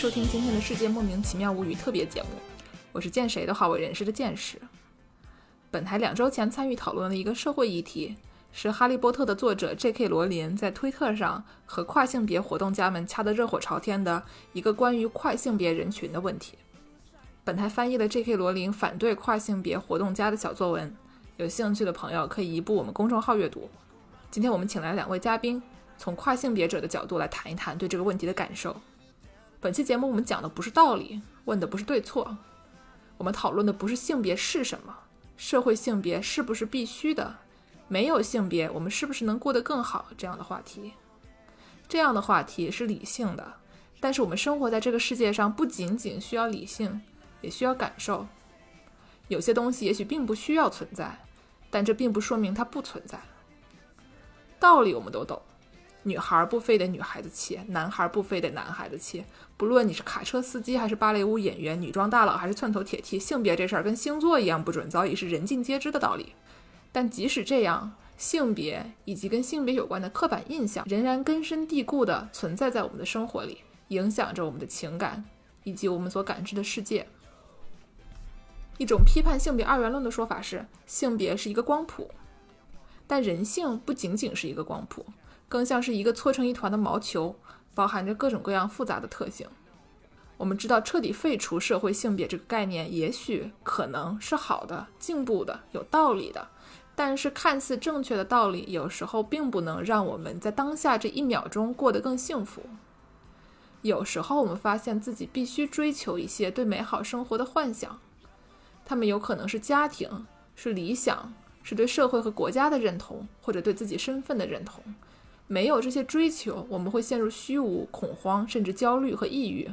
收听今天的世界莫名其妙物语特别节目，我是见谁都好为人师的见识。本台两周前参与讨论的一个社会议题，是《哈利波特》的作者 J.K. 罗琳在推特上和跨性别活动家们掐得热火朝天的一个关于跨性别人群的问题。本台翻译了 J.K. 罗琳反对跨性别活动家的小作文，有兴趣的朋友可以移步我们公众号阅读。今天我们请来两位嘉宾，从跨性别者的角度来谈一谈对这个问题的感受。本期节目我们讲的不是道理，问的不是对错，我们讨论的不是性别是什么，社会性别是不是必须的，没有性别我们是不是能过得更好这样的话题。这样的话题是理性的，但是我们生活在这个世界上不仅仅需要理性，也需要感受。有些东西也许并不需要存在，但这并不说明它不存在。道理我们都懂。女孩不非得女孩子气，男孩不非得男孩子气。不论你是卡车司机还是芭蕾舞演员，女装大佬还是寸头铁梯，性别这事儿跟星座一样不准，早已是人尽皆知的道理。但即使这样，性别以及跟性别有关的刻板印象仍然根深蒂固地存在在我们的生活里，影响着我们的情感以及我们所感知的世界。一种批判性别二元论的说法是，性别是一个光谱，但人性不仅仅是一个光谱。更像是一个搓成一团的毛球，包含着各种各样复杂的特性。我们知道，彻底废除社会性别这个概念，也许可能是好的、进步的、有道理的。但是，看似正确的道理，有时候并不能让我们在当下这一秒钟过得更幸福。有时候，我们发现自己必须追求一些对美好生活的幻想，他们有可能是家庭、是理想、是对社会和国家的认同，或者对自己身份的认同。没有这些追求，我们会陷入虚无、恐慌，甚至焦虑和抑郁。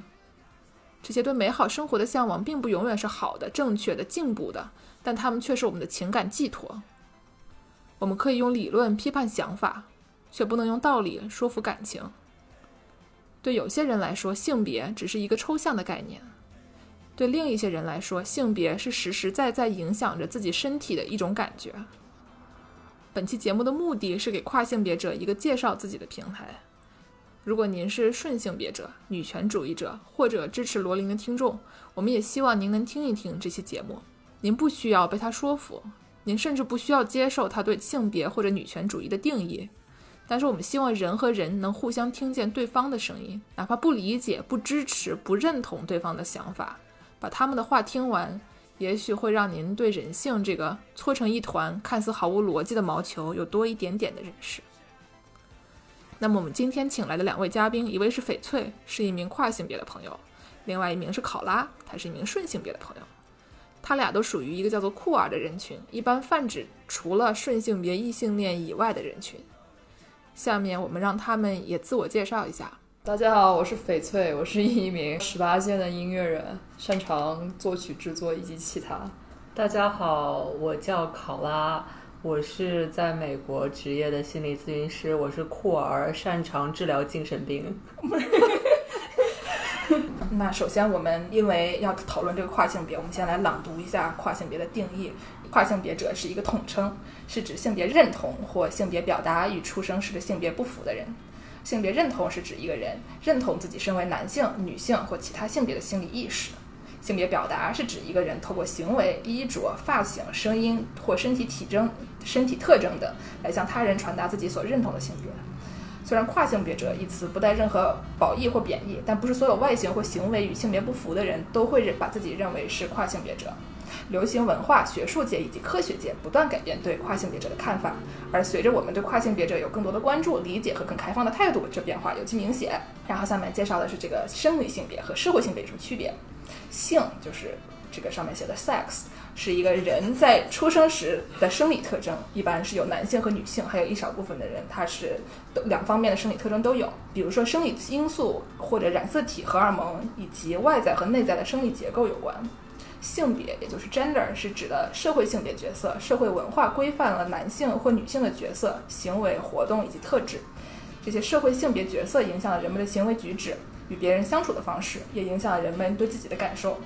这些对美好生活的向往，并不永远是好的、正确的、进步的，但它们却是我们的情感寄托。我们可以用理论批判想法，却不能用道理说服感情。对有些人来说，性别只是一个抽象的概念；对另一些人来说，性别是实实在在影响着自己身体的一种感觉。本期节目的目的是给跨性别者一个介绍自己的平台。如果您是顺性别者、女权主义者或者支持罗琳的听众，我们也希望您能听一听这期节目。您不需要被他说服，您甚至不需要接受他对性别或者女权主义的定义。但是我们希望人和人能互相听见对方的声音，哪怕不理解、不支持、不认同对方的想法，把他们的话听完。也许会让您对人性这个搓成一团、看似毫无逻辑的毛球有多一点点的认识。那么，我们今天请来的两位嘉宾，一位是翡翠，是一名跨性别的朋友；另外一名是考拉，他是一名顺性别的朋友。他俩都属于一个叫做酷儿的人群，一般泛指除了顺性别异性恋以外的人群。下面我们让他们也自我介绍一下。大家好，我是翡翠，我是一名十八线的音乐人，擅长作曲制作以及其他。大家好，我叫考拉，我是在美国职业的心理咨询师，我是酷儿，擅长治疗精神病。那首先，我们因为要讨论这个跨性别，我们先来朗读一下跨性别的定义：跨性别者是一个统称，是指性别认同或性别表达与出生时的性别不符的人。性别认同是指一个人认同自己身为男性、女性或其他性别的心理意识。性别表达是指一个人透过行为、衣着、发型、声音或身体体征、身体特征等来向他人传达自己所认同的性别。虽然“跨性别者”一词不带任何褒义或贬义，但不是所有外形或行为与性别不符的人都会认把自己认为是跨性别者。流行文化、学术界以及科学界不断改变对跨性别者的看法，而随着我们对跨性别者有更多的关注、理解和更开放的态度，这变化尤其明显。然后下面介绍的是这个生理性别和社会性别有什么区别？性就是这个上面写的 sex，是一个人在出生时的生理特征，一般是有男性和女性，还有一少部分的人他是两方面的生理特征都有，比如说生理因素或者染色体、荷尔蒙以及外在和内在的生理结构有关。性别，也就是 gender，是指的社会性别角色。社会文化规范了男性或女性的角色、行为、活动以及特质。这些社会性别角色影响了人们的行为举止、与别人相处的方式，也影响了人们对自己的感受。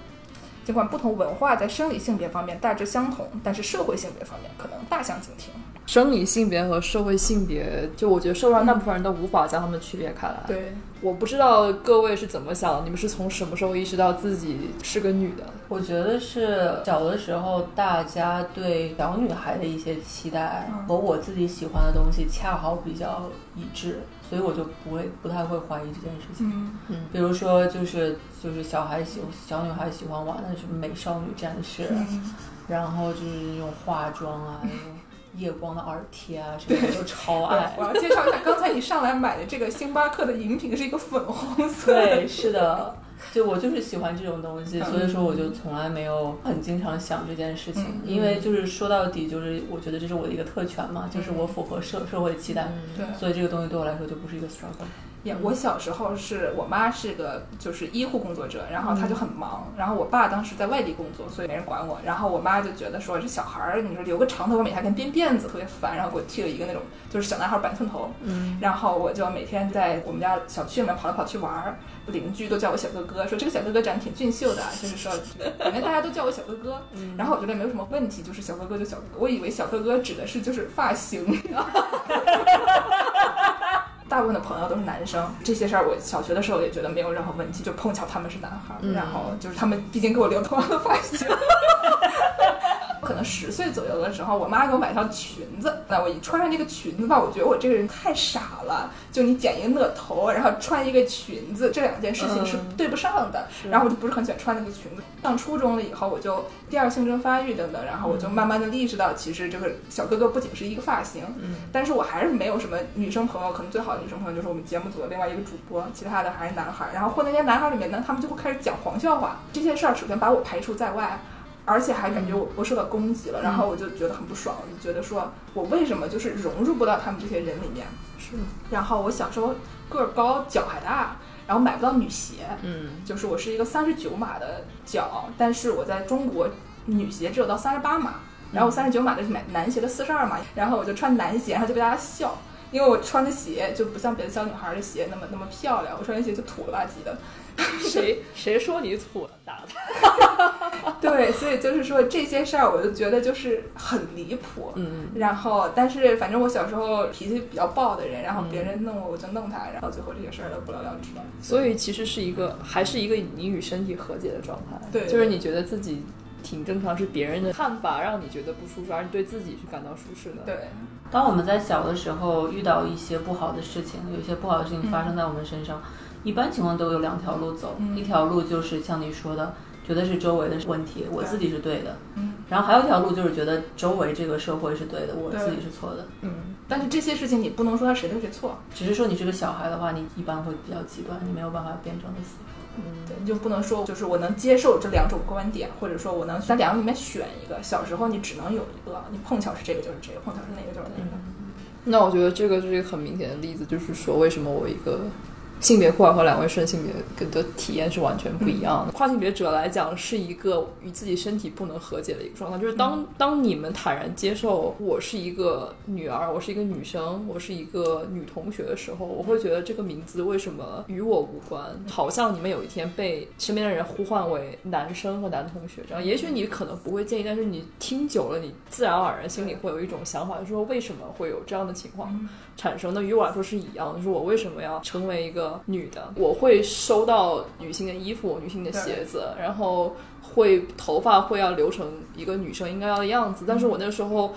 尽管不同文化在生理性别方面大致相同，但是社会性别方面可能大相径庭。生理性别和社会性别，就我觉得社会上大部分人都无法将他们区别开来。对，我不知道各位是怎么想，你们是从什么时候意识到自己是个女的？我觉得是小的时候，大家对小女孩的一些期待嗯和我自己喜欢的东西恰好比较一致，所以我就不会不太会怀疑这件事情。嗯比如说，就是就是小孩喜小女孩喜欢玩的什么美少女战士，嗯然后就是那种化妆啊，那种夜光的耳贴啊，什么的都超爱我。要介绍一下，刚才你上来买的这个星巴克的饮品是一个粉红色的，对，是的，就我就是喜欢这种东西，嗯所以说我就从来没有很经常想这件事情，嗯因为就是说到底就是我觉得这是我的一个特权嘛，就是我符合社社会期待，对。所以这个东西对我来说就不是一个 struggle。也，我小时候是我妈是个就是医护工作者，然后她就很忙，然后我爸当时在外地工作，所以没人管我，然后我妈就觉得说这小孩儿，你说留个长头发，每天跟编辫子，特别烦，然后给我剃了一个那种就是小男孩板寸头，嗯，然后我就每天在我们家小区里面跑来跑去玩儿，邻居都叫我小哥哥，说这个小哥哥长得挺俊秀的，就是说里面大家都叫我小哥哥，然后我觉得没有什么问题，就是小哥哥就小哥哥，我以为小哥哥指的是就是发型。大部分的朋友都是男生，这些事儿我小学的时候也觉得没有任何问题，就碰巧他们是男孩然后就是他们毕竟给我留同样的发型。可能十岁左右的时候，我妈给我买条裙子，那我一穿上这个裙子吧，我觉得我这个人太傻了。就你剪一个那头，然后穿一个裙子，这两件事情是嗯对不上的。然后我就不是很喜欢穿那个裙子。上初中了以后，我就第二性征发育等等，然后我就慢慢的意识到，其实这个小哥哥不仅是一个发型，嗯但是我还是没有什么女生朋友，可能最好的女生朋友就是我们节目组的另外一个主播，其他的还是男孩儿。然后混那些男孩儿里面呢，他们就会开始讲黄笑话，这些事儿首先把我排除在外。而且还感觉我我受到攻击了，然后我就觉得很不爽，我就觉得说我为什么就是融入不到他们这些人里面？是，然后我小时候个儿高，脚还大，然后买不到女鞋，嗯。就是我是一个三十九码的脚，但是我在中国女鞋只有到三十八码，然后我三十九码的买男鞋的四十二码，然后我就穿男鞋，然后就被大家笑，因为我穿的鞋就不像别的小女孩的鞋那么那么漂亮，我穿的鞋就土了吧唧的。谁谁说你土了？打他！对，所以就是说这些事儿，我就觉得就是很离谱。嗯然后，但是反正我小时候脾气比较暴的人，然后别人弄我我就弄他，然后最后这些事儿都不了了之了。所以其实是一个，还是一个你与身体和解的状态。对就是你觉得自己挺正常，是别人的看法让你觉得不舒服，而你对自己是感到舒适的。，对，当我们在小的时候遇到一些不好的事情，有一些不好的事情发生在我们身上，一般情况都有两条路走，嗯一条路就是像你说的，觉得是周围的问题，我自己是对的，嗯然后还有一条路就是觉得周围这个社会是对的，我自己是错的。嗯。但是这些事情你不能说他谁对谁错，只是说你是个小孩的话，你一般会比较极端，你没有办法辩证的思考。嗯对，你就不能说就是我能接受这两种观点，或者说我能在两个里面选一个。小时候你只能有一个，你碰巧是这个就是这个，碰巧是那个就是那个。那我觉得这个是一个很明显的例子，就是说为什么我一个性别酷儿和两位顺性别的体验是完全不一样的。跨性别者来讲，是一个与自己身体不能和解的一个状态。就是当当你们坦然接受我是一个女儿，我是一个女生，我是一个女同学的时候，我会觉得这个名字为什么与我无关？好像你们有一天被身边的人呼唤为男生和男同学这样。也许你可能不会介意，但是你听久了，你自然而然心里会有一种想法，就是说为什么会有这样的情况？产生的，于我来说是一样的。就是我为什么要成为一个女的？我会收到女性的衣服、女性的鞋子，然后会头发会要留成一个女生应该要的样子。但是我那时候。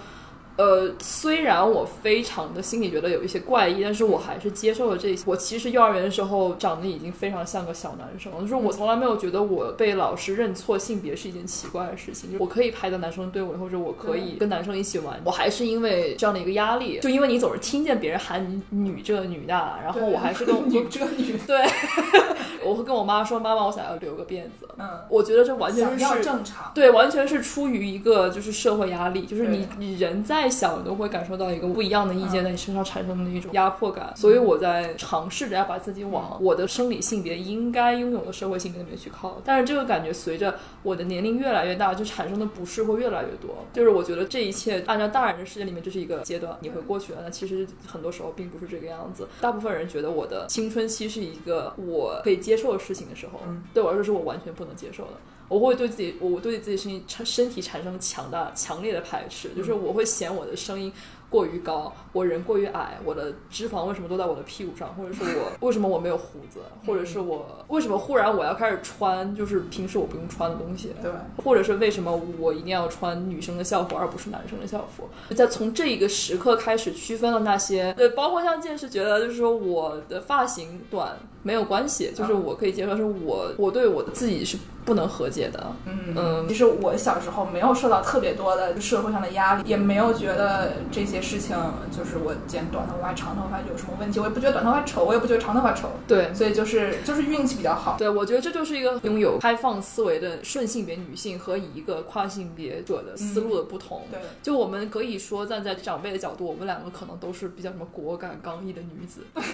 呃，虽然我非常的心里觉得有一些怪异，但是我还是接受了这些。我其实幼儿园的时候长得已经非常像个小男生了，就是我从来没有觉得我被老师认错性别是一件奇怪的事情。就是我可以排在男生队伍里，或者我可以跟男生一起玩，我还是因为这样的一个压力，就因为你总是听见别人喊你女这女那，然后我还是跟我 女这女，对，我会跟我妈说，妈妈，我想要留个辫子。嗯，我觉得这完全是正常。对，完全是出于一个就是社会压力，就是你你人再小，你都会感受到一个不一样的意见嗯在你身上产生的一种压迫感。所以我在尝试着要把自己往我的生理性别应该拥有的社会性别里面去靠，但是这个感觉随着我的年龄越来越大，就产生的不适会越来越多。就是我觉得这一切按照大人的世界里面，这是一个阶段，你会过去了。那其实很多时候并不是这个样子。大部分人觉得我的青春期是一个我可以接受的事情的时候，对我来说是我完全不能接受的。我会对自己，我对自己身体产身体产生强大、强烈的排斥，就是我会嫌我的声音过于高，我人过于矮，我的脂肪为什么都在我的屁股上，或者是我 为什么我没有胡子，或者是我为什么忽然我要开始穿就是平时我不用穿的东西，对，或者是为什么我一定要穿女生的校服而不是男生的校服？在从这一个时刻开始区分了那些，对，包括像剑士觉得就是说我的发型短没有关系，就是我可以接受，是我我对我自己是不能和解的，嗯嗯其实我小时候没有受到特别多的社会上的压力，也没有觉得这些事情就是我剪短头发、长头发有什么问题，我也不觉得短头发丑，我也不觉得长头发丑，对。所以就是就是运气比较好。对，我觉得这就是一个拥有开放思维的顺性别女性和以一个跨性别者的思路的不同。对，就我们可以说站在长辈的角度，我们两个可能都是比较什么果敢刚毅的女子。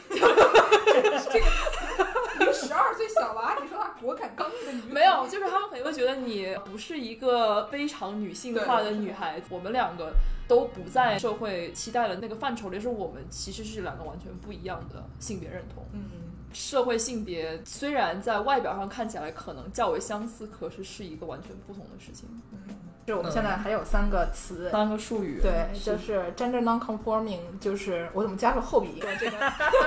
一个十二岁小娃，你说她果敢刚毅的女子没有，就是他们可能会觉得你不是一个非常女性化的女孩子。我们两个都不在社会期待的那个范畴里，是我们其实是两个完全不一样的性别认同。嗯，社会性别虽然在外表上看起来可能较为相似，可是是一个完全不同的事情。就是我们现在还有三个词。三个术语，对，就是 gender non-conforming，就是我怎么加入后鼻音？这个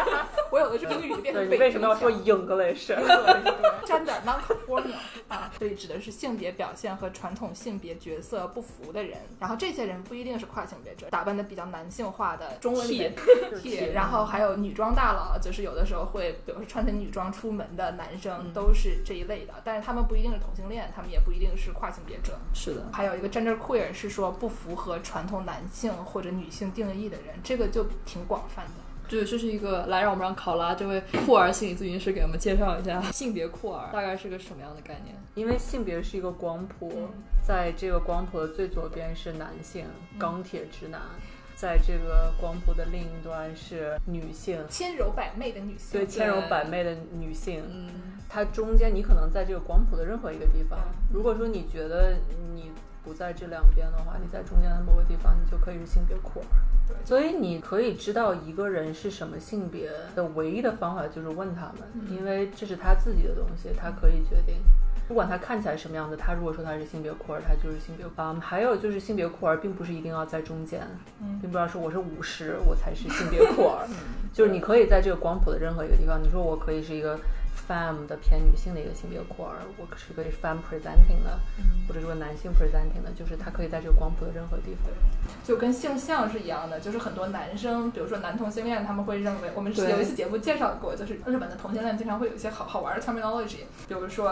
我有的是英语变成，北你为什么要说 English？gender non-conforming 啊，所以指的是性别表现和传统性别角色不符的人。然后这些人不一定是跨性别者，打扮的比较男性化的，中文里面 T，然后还有女装大佬，就是有的时候会，比如说穿着女装出门的男生，都是这一类的。但是他们不一定是同性恋，他们也不一定是跨性别者。是的。还有一个 gender queer 是说不符合传统男性或者女性定义的人，这个就挺广泛的。对，这是一个来让我们让考拉这位酷儿心理咨询师给我们介绍一下性别酷儿大概是个什么样的概念。因为性别是一个光谱，在这个光谱的最左边是男性，钢铁直男；在这个光谱的另一端是女性，千柔百媚的女性，对千柔百媚的女性。嗯，它中间你可能在这个光谱的任何一个地方嗯。如果说你觉得你不在这两边的话，你在中间的某个地方，你就可以是性别酷儿。对所以你可以知道一个人是什么性别的唯一的方法就是问他们，因为这是他自己的东西，他可以决定。不管他看起来什么样子，他如果说他是性别酷儿，他就是性别酷儿。嗯，还有就是性别酷儿，并不是一定要在中间，嗯并不要说我是五十，我才是性别酷儿。就是你可以在这个光谱的任何一个地方，你说我可以是一个 femme 的偏女性的一个性别酷儿，我是可以 femme presenting 的，或者说男性 presenting 的，就是它可以在这个光谱的任何地方。就跟性向是一样的，就是很多男生，比如说男同性恋，他们会认为，我们对有一次节目介绍过，就是日本的同性恋经常会有一些好好玩的 terminology，比如说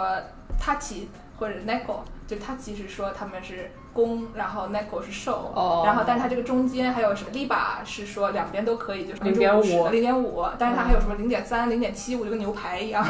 tachi 或者 neko，就 tachi 是说他们是攻，然后 neko 是受，哦然后但是它这个中间还有什么 liba 是说两边都可以，就是零点五零点五，但是它还有什么零点三、零点七五，就跟牛排一样，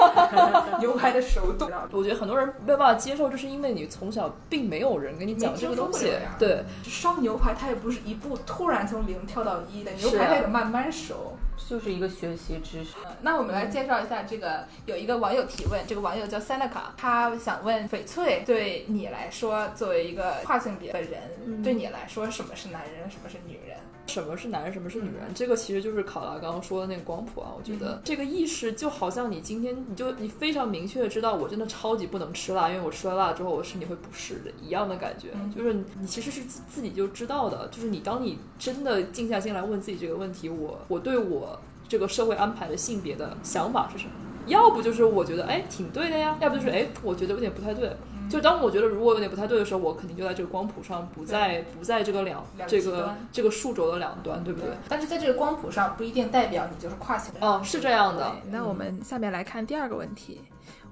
牛排的熟度。我觉得很多人没有办法接受，就是因为你从小并没有人跟你讲这个东西。对，烧牛排它也不是一步突然从零跳到一的，牛排它得慢慢熟。就是一个学习知识。那我们来介绍一下这个，有一个网友提问，这个网友叫 Seneca，他想问翡翠，对你来说，作为一个跨性别的人，对你来说，什么是男人，什么是女人？什么是男人，什么是女人？这个其实就是考拉刚刚说的那个光谱啊。我觉得这个意识就好像你今天你就你非常明确的知道，我真的超级不能吃辣，因为我吃了辣之后我身体会不适的一样的感觉。就是你其实是自自己就知道的，就是你当你真的静下心来问自己这个问题，我我对我这个社会安排的性别的想法是什么？要不就是我觉得哎挺对的呀，要不就是哎我觉得有点不太对。就当我觉得如果有点不太对的时候，我肯定就在这个光谱上，不在不在这个两两这个这个数轴的两端，对不对？但是在这个光谱上，不一定代表你就是跨性别。哦，是这样的。那我们下面来看第二个问题，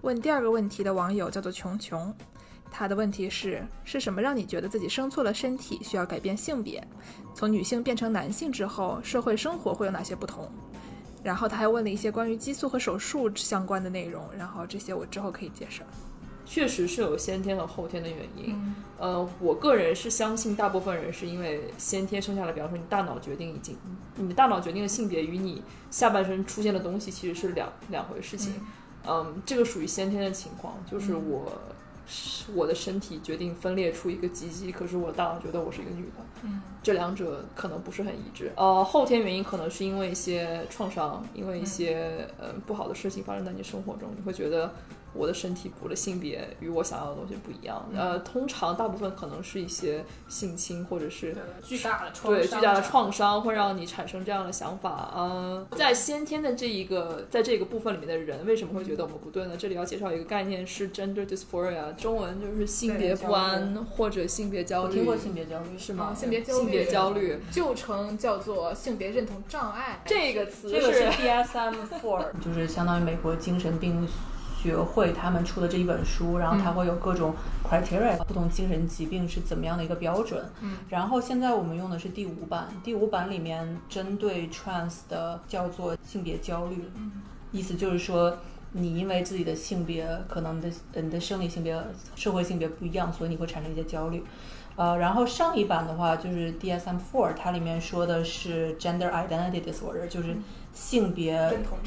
问第二个问题的网友叫做琼琼，他的问题是：是什么让你觉得自己生错了身体，需要改变性别？从女性变成男性之后，社会生活会有哪些不同？然后他还问了一些关于激素和手术相关的内容，然后这些我之后可以介绍。确实是有先天和后天的原因。嗯呃，我个人是相信大部分人是因为先天生下来，比方说你大脑决定已经，你的大脑决定的性别与你下半身出现的东西其实是两两回事情。嗯，这个属于先天的情况，就是我。是我的身体决定分裂出一个鸡鸡，可是我大脑觉得我是一个女的，嗯，这两者可能不是很一致。呃，后天原因可能是因为一些创伤，因为一些呃不好的事情发生在你生活中，你会觉得我的身体补的性别与我想要的东西不一样。呃，通常大部分可能是一些性侵或者是巨大的创对巨大的创伤会让你产生这样的想法。呃，在先天的这一个在这个部分里面的人，为什么会觉得我们不对呢？这里要介绍一个概念是 gender dysphoria，中文就是性别不安或者性别焦虑。我听过性别焦虑是吗？啊性别焦虑性别焦虑旧称叫做性别认同障碍。这个词这个是 DSM Four，就是相当于美国精神病学会他们出的这一本书，然后它会有各种 criteria，、不同精神疾病是怎么样的一个标准。嗯，然后现在我们用的是第五版，第五版里面针对 trans 的叫做性别焦虑，意思就是说。你因为自己的性别，可能你的呃你的生理性别、社会性别不一样，所以你会产生一些焦虑。呃，然后上一版的话就是 DSM-4，它里面说的是 gender identity disorder，就是性别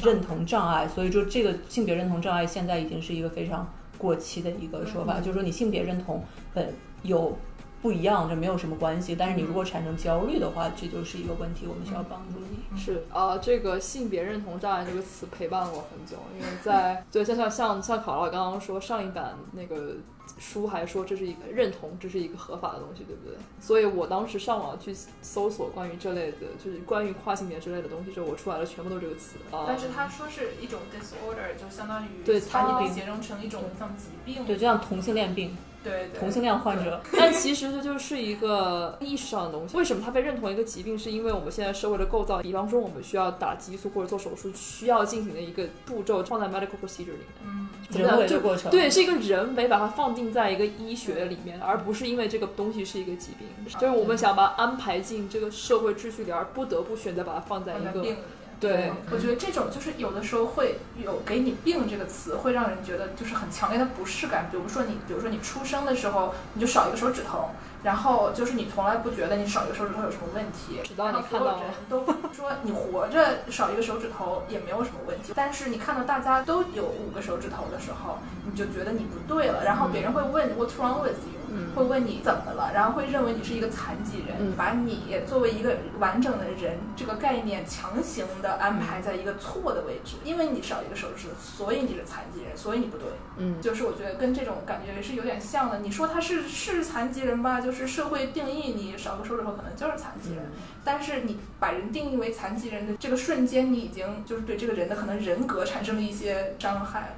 认同障碍。所以说这个性别认同障碍现在已经是一个非常过期的一个说法，就是说你性别认同本有不一样，这没有什么关系。但是你如果产生焦虑的话，这就是一个问题，我们需要帮助你。是啊、这个性别认同障碍这个词陪伴了我很久，因为在 对像像像像考老刚刚说上一版那个书还说这是一个认同，这是一个合法的东西，对不对？所以我当时上网去搜索关于这类的，就是关于跨性别之类的东西之后，我出来的全部都是这个词啊。但是他说是一种 disorder，就相当于对它你可以形容成一种像疾病。对，就像同性恋病、对对，同性恋患者，但其实这就是一个意识上的东西。为什么它被认同一个疾病？是因为我们现在社会的构造，比方说我们需要打激素或者做手术，需要进行的一个步骤放在 medical procedure 里面。嗯，人为的过程。对，是一个人为把它放定在一个医学里面，而不是因为这个东西是一个疾病。就是我们想把它安排进这个社会秩序里，而不得不选择把它放在一个病里面。对我觉得这种就是有的时候会有“给你病”这个词，会让人觉得就是很强烈的不适感。比如说你，比如说你出生的时候你就少一个手指头，然后就是你从来不觉得你少一个手指头有什么问题，直到你看到人都说你活着少一个手指头也没有什么问题，但是你看到大家都有五个手指头的时候，你就觉得你不对了，然后别人会问 What's wrong with you？嗯会问你怎么了，然后会认为你是一个残疾人，嗯把你作为一个完整的人这个概念强行的安排在一个错的位置，因为你少一个手指，所以你是残疾人，所以你不对。嗯，就是我觉得跟这种感觉是有点像的。你说他是是残疾人吧，就是社会定义你少个手指头可能就是残疾人，但是你把人定义为残疾人的这个瞬间，你已经就是对这个人的可能人格产生了一些伤害。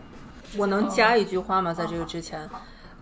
我能加一句话吗？在这个之前，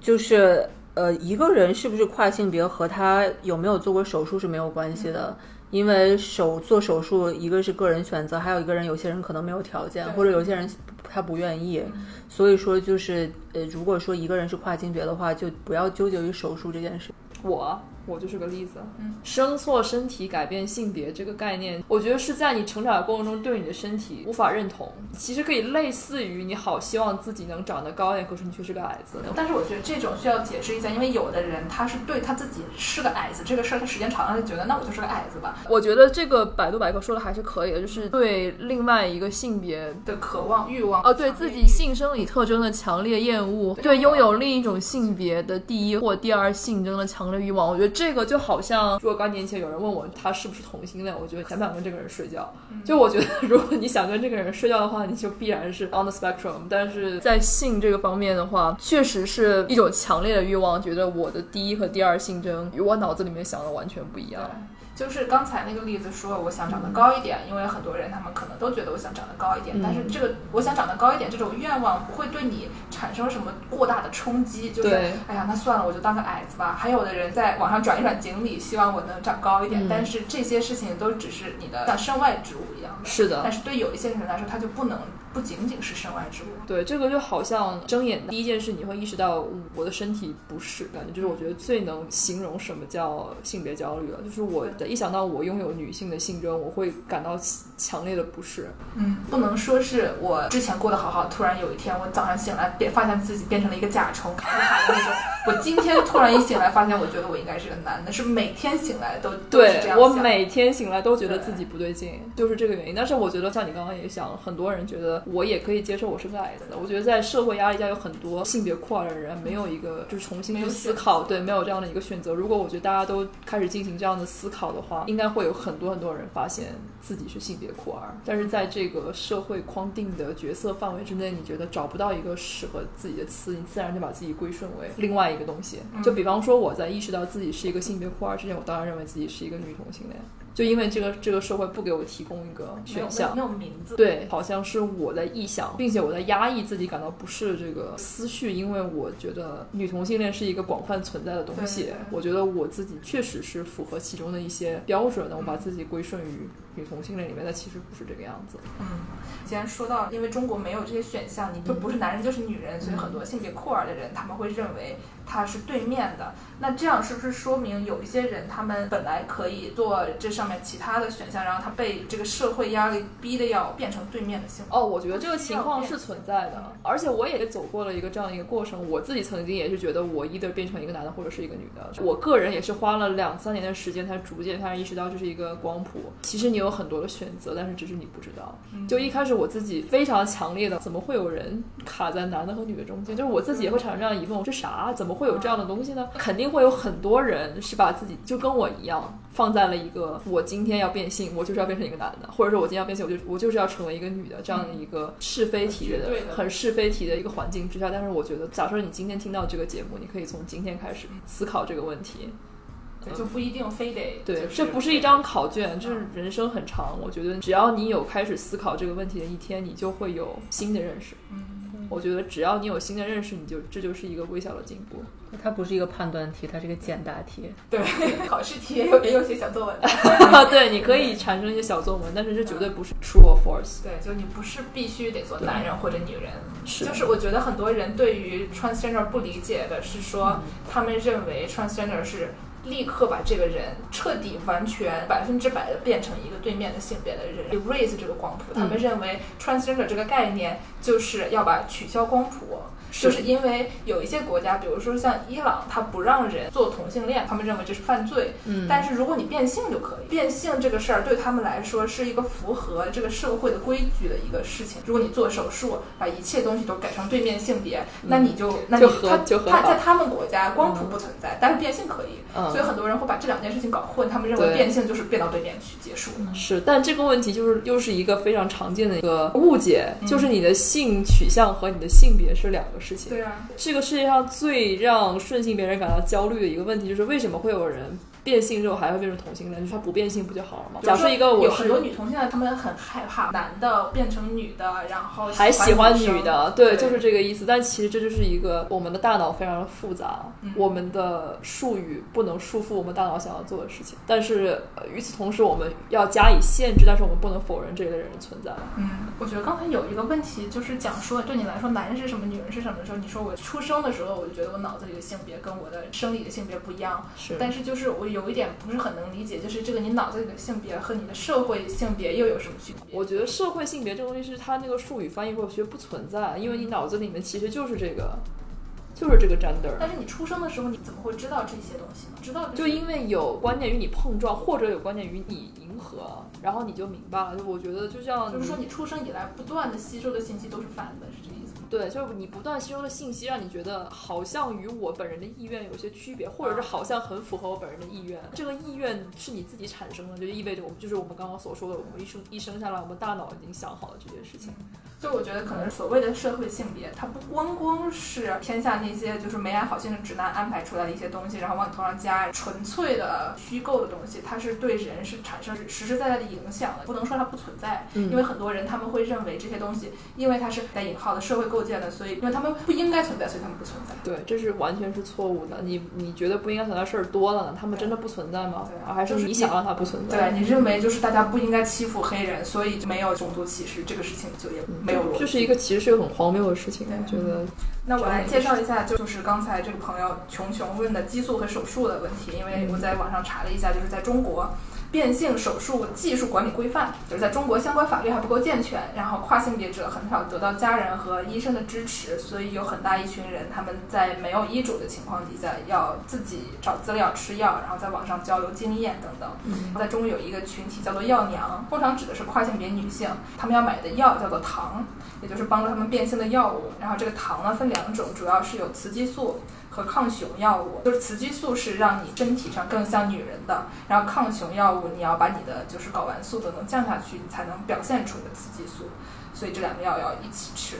就是呃，一个人是不是跨性别和他有没有做过手术是没有关系的。因为手做手术，一个是个人选择，还有一个人有些人可能没有条件，或者有些人他不愿意。所以说，就是呃，如果说一个人是跨性别的话，就不要纠结于手术这件事。我我就是个例子。嗯，生错身体改变性别这个概念，我觉得是在你成长的过程中对你的身体无法认同，其实可以类似于你好希望自己能长得高一点，可是你却是个矮子。但是我觉得这种需要解释一下，因为有的人他是对他自己是个矮子这个事儿，他时间长了就觉得那我就是个矮子吧我觉得这个百度百科说的还是可以的，就是对另外一个性别的渴望欲望哦，对自己性生理特征的强烈厌恶，对拥有另一种性别的第一或第二性征的强烈欲望，我觉得这个就好像若干年前有人问我他是不是同性恋，我觉得想不想跟这个人睡觉？就我觉得如果你想跟这个人睡觉的话，你就必然是 on the spectrum。但是在性这个方面的话，确实是一种强烈的欲望，觉得我的第一和第二性征与我脑子里面想的完全不一样。就是刚才那个例子说，我想长得高一点，因为很多人他们可能都觉得我想长得高一点，但是这个我想长得高一点这种愿望不会对你产生什么过大的冲击，就是对哎呀，那算了，我就当个矮子吧。还有的人在网上转一转锦鲤，希望我能长高一点，嗯但是这些事情都只是你的像身外之物一样的。是的但，是对有一些人来说，他就不能不仅仅是身外之物。对，这个就好像睁眼第一件事，你会意识到嗯我的身体不适，感觉就是我觉得最能形容什么叫性别焦虑了。就是我一想到我拥有女性的性征，我会感到强烈的不适。嗯，不能说是我之前过得好好，突然有一天我早上醒来，变发现自己变成了一个甲虫，卡卡的那种。我今天突然一醒来，发现我觉得我应该是个男的，是每天醒来都对我每天醒来都觉得自己不对劲，就是这个原因。但是我觉得像你刚刚也想，很多人觉得我也可以接受我是个矮子的。我觉得在社会压力下，有很多性别酷儿的人没有一个就是重新去思考，对，没有这样的一个选择。如果我觉得大家都开始进行这样的思考的话，应该会有很多很多人发现自己是性别酷儿。但是在这个社会框定的角色范围之内，你觉得找不到一个适合自己的词，你自然就把自己归顺为另外一个东西。就比方说，我在意识到自己是一个性别酷儿之前，我当然认为自己是一个女同性恋。就因为这个这个社会不给我提供一个选项，没有名字，对，好像是我在臆想，并且我在压抑自己感到不适的这个思绪，因为我觉得女同性恋是一个广泛存在的东西，我觉得我自己确实是符合其中的一些标准的，我把自己归顺于女同性恋里面，但其实不是这个样子。嗯，既然说到，因为中国没有这些选项，你就不是男人就是女人，所以很多性别酷儿的人他们会认为他是对面的。那这样是不是说明有一些人他们本来可以做这上面其他的选项，然后他被这个社会压力逼的要变成对面的性？哦，我觉得这个情况是存在的，而且我也走过了一个这样的一个过程。我自己曾经也是觉得我 either 变成一个男的或者是一个女的。我个人也是花了两三年的时间才逐渐开始意识到这是一个光谱。其实你有很多的选择，但是只是你不知道。就一开始我自己非常强烈的，怎么会有人卡在男的和女的中间？就是我自己也会产生这样疑问：我这啥？怎么会有这样的东西呢？肯定会有很多人是把自己就跟我一样放在了一个我今天要变性，我就是要变成一个男的，或者说我今天要变性，我就我就是要成为一个女的这样的一个是非题的很是非题的一个环境之下。但是我觉得，假设你今天听到这个节目，你可以从今天开始思考这个问题。就不一定非得对，这不是一张考卷，就是人生很长。我觉得只要你有开始思考这个问题的一天，你就会有新的认识。嗯，我觉得只要你有新的认识，你就这就是一个微小的进步。它不是一个判断题，它是个简答题。对，考试题也有也有写小作文。对，你可以产生一些小作文，但是这绝对不是 true or false。对，就你不是必须得做男人或者女人。是，就是我觉得很多人对于 transgender 不理解的是说，他们认为 transgender 是。立刻把这个人彻底、完全、百分之百的变成一个对面的性别的人，erase 这个光谱。他们认为 transgender 这个概念就是要把取消光谱。就是因为有一些国家，比如说像伊朗，他不让人做同性恋，他们认为这是犯罪。嗯，但是如果你变性就可以，变性这个事儿对他们来说是一个符合这个社会的规矩的一个事情。如果你做手术，把一切东西都改成对面性别，那你就那你他他在他们国家光谱不存在，但是变性可以。所以很多人会把这两件事情搞混，他们认为变性就是变到对面去结束。是，但这个问题就是又是一个非常常见的一个误解，就是你的性取向和你的性别是两个。事情对啊，这个世界上最让顺性别人感到焦虑的一个问题，就是为什么会有人？变性之后还会变成同性恋，就是他不变性不就好了吗？假设一个我有很多女同性恋，他们很害怕男的变成女的，然后还喜欢女的，对，就是这个意思。但其实这就是一个我们的大脑非常的复杂，我们的术语不能束缚我们大脑想要做的事情。但是与此同时，我们要加以限制，但是我们不能否认这一类人的存在。嗯，我觉得刚才有一个问题就是讲说，对你来说，男人是什么，女人是什么的时候，你说我出生的时候，我就觉得我脑子里的性别跟我的生理的性别不一样。是，但是就是我。有一点不是很能理解，就是这个你脑子里的性别和你的社会性别又有什么区别？我觉得社会性别这个东西是它那个术语翻译过去不存在，因为你脑子里面其实就是这个，就是这个 gender。但是你出生的时候你怎么会知道这些东西呢？知道就因为有观念与你碰撞，或者有观念与你迎合，然后你就明白了。就我觉得就像就是说你出生以来不断的吸收的信息都是反的，是这个。对，就是你不断吸收的信息，让你觉得好像与我本人的意愿有些区别，或者是好像很符合我本人的意愿。这个意愿是你自己产生的，就意味着我们就是我们刚刚所说的，我们一生一生下来，我们大脑已经想好了这件事情。就我觉得，可能所谓的社会性别，它不光光是天下那些就是没安好心的直男安排出来的一些东西，然后往你头上加纯粹的虚构的东西，它是对人是产生实实在在的影响的。不能说它不存在，因为很多人他们会认为这些东西，因为它是带引号的社会构建的，所以因为他们不应该存在，所以他们不存在。对，这是完全是错误的。你你觉得不应该存在事儿多了呢？他们真的不存在吗？啊，还是你想让它不存在？对你认为就是大家不应该欺负黑人，所以就没有种族歧视，这个事情就也没有这是一个。其实是个很荒谬的事情，我觉得。那我来介绍一下，就是刚才这个朋友琼琼问的激素和手术的问题，因为我在网上查了一下，就是在中国。变性手术技术管理规范，就是在中国相关法律还不够健全，然后跨性别者很少得到家人和医生的支持，所以有很大一群人他们在没有医嘱的情况底下，要自己找资料吃药，然后在网上交流经验等等。在中国有一个群体叫做药娘，通常指的是跨性别女性，她们要买的药叫做糖，也就是帮助她们变性的药物。然后这个糖呢分两种，主要是有雌激素。和抗雄药物，就是雌激素是让你身体上更像女人的，然后抗雄药物你要把你的就是睾丸素都能降下去，你才能表现出的雌激素，所以这两个药要一起吃。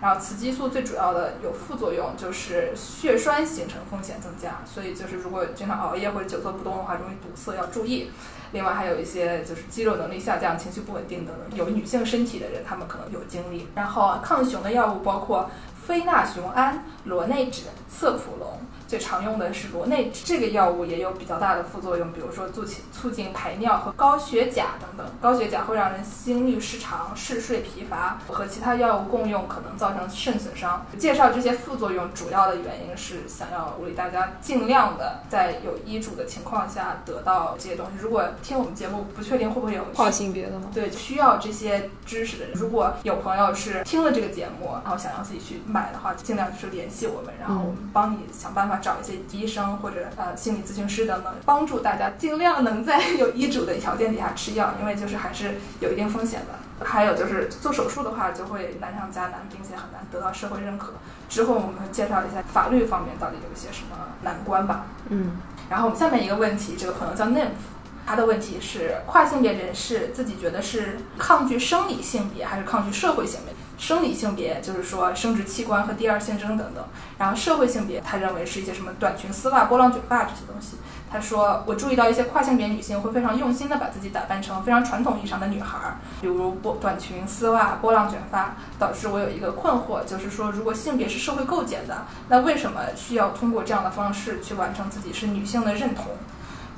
然后雌激素最主要的有副作用就是血栓形成风险增加，所以就是如果经常熬夜或者久坐不动的话，容易堵塞，要注意。另外还有一些就是肌肉能力下降、情绪不稳定等等，有女性身体的人他们可能有经历。然后抗雄的药物包括。非那雄胺、罗内酯、色普龙，最常用的是罗内酯。这个药物也有比较大的副作用，比如说促进促进排尿和高血钾等等。高血钾会让人心律失常、嗜睡疲乏，和其他药物共用可能造成肾损伤。介绍这些副作用主要的原因是想要鼓励大家尽量的在有医嘱的情况下得到这些东西。如果听我们节目不确定会不会有跨性别的吗？对，需要这些知识的人，如果有朋友是听了这个节目，然后想要自己去买。的话，尽量就是联系我们，然后我们帮你想办法找一些医生或者呃心理咨询师等等，帮助大家尽量能在有医嘱的条件底下吃药，因为就是还是有一定风险的。还有就是做手术的话，就会难上加难，并且很难得到社会认可。之后我们会介绍一下法律方面到底有一些什么难关吧。嗯，然后我们下面一个问题，这个朋友叫 Nymph，他的问题是跨性别人士自己觉得是抗拒生理性别还是抗拒社会性别？生理性别就是说生殖器官和第二性征等等，然后社会性别他认为是一些什么短裙、丝袜、波浪卷发这些东西。他说我注意到一些跨性别女性会非常用心的把自己打扮成非常传统意义上的女孩，比如波短裙、丝袜、波浪卷发，导致我有一个困惑，就是说如果性别是社会构建的，那为什么需要通过这样的方式去完成自己是女性的认同？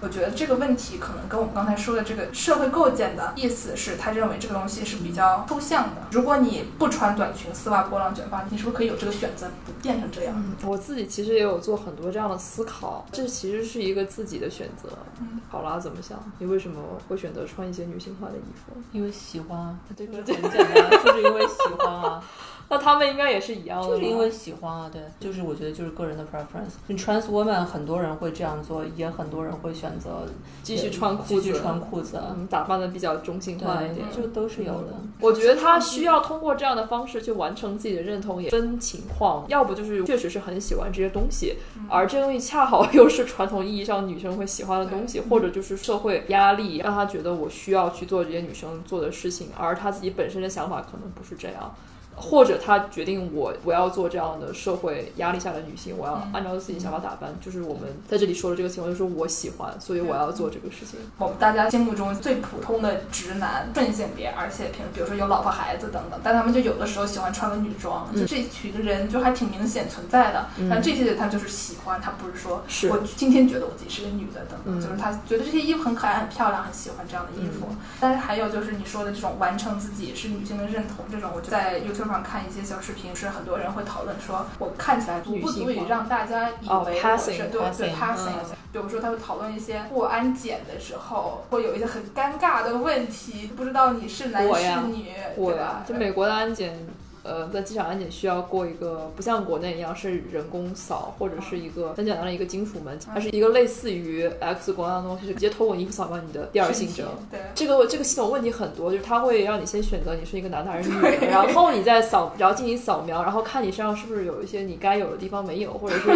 我觉得这个问题可能跟我们刚才说的这个社会构建的意思是，他认为这个东西是比较抽象的。如果你不穿短裙、丝袜、波浪卷发，你是不是可以有这个选择，不变成这样？我自己其实也有做很多这样的思考，这其实是一个自己的选择。嗯，好啦，怎么想？你为什么会选择穿一些女性化的衣服？因为喜欢，这个很简单，就是因为喜欢啊。那他们应该也是一样的，就是因为喜欢啊，对，就是我觉得就是个人的 preference。你 trans woman 很多人会这样做，也很多人会选择继续穿裤子，继续穿裤子，打扮的比较中性化一点，就都是有的。我觉得他需要通过这样的方式去完成自己的认同，也分情况，要不就是确实是很喜欢这些东西，而这东西恰好又是传统意义上女生会喜欢的东西，或者就是社会压力让他觉得我需要去做这些女生做的事情，而他自己本身的想法可能不是这样。或者他决定我我要做这样的社会压力下的女性，我要按照自己想法打扮，就是我们在这里说的这个情况，就是我喜欢，所以我要做这个事情。我们大家心目中最普通的直男，顺性别，而且平比如说有老婆孩子等等，但他们就有的时候喜欢穿个女装，就这群人就还挺明显存在的。但这些他就是喜欢，他不是说我今天觉得我自己是个女的等等，就是他觉得这些衣服很可爱、很漂亮，很喜欢这样的衣服。但是还有就是你说的这种完成自己是女性的认同，这种我就在 YouTube。上看一些小视频，是很多人会讨论说，我看起来足不足以让大家以为我是对对 passing。比如说，他会讨论一些过安检的时候，会有一些很尴尬的问题，不知道你是男是女，对吧？就美国的安检。呃，在机场安检需要过一个不像国内一样是人工扫，或者是一个很简单的一个金属门，它是一个类似于 X 光的东西，是直接透过衣服扫描你的第二性征。对，这个这个系统问题很多，就是它会让你先选择你是一个男的还是女的，然后你再扫，然后进行扫描，然后看你身上是不是有一些你该有的地方没有，或者是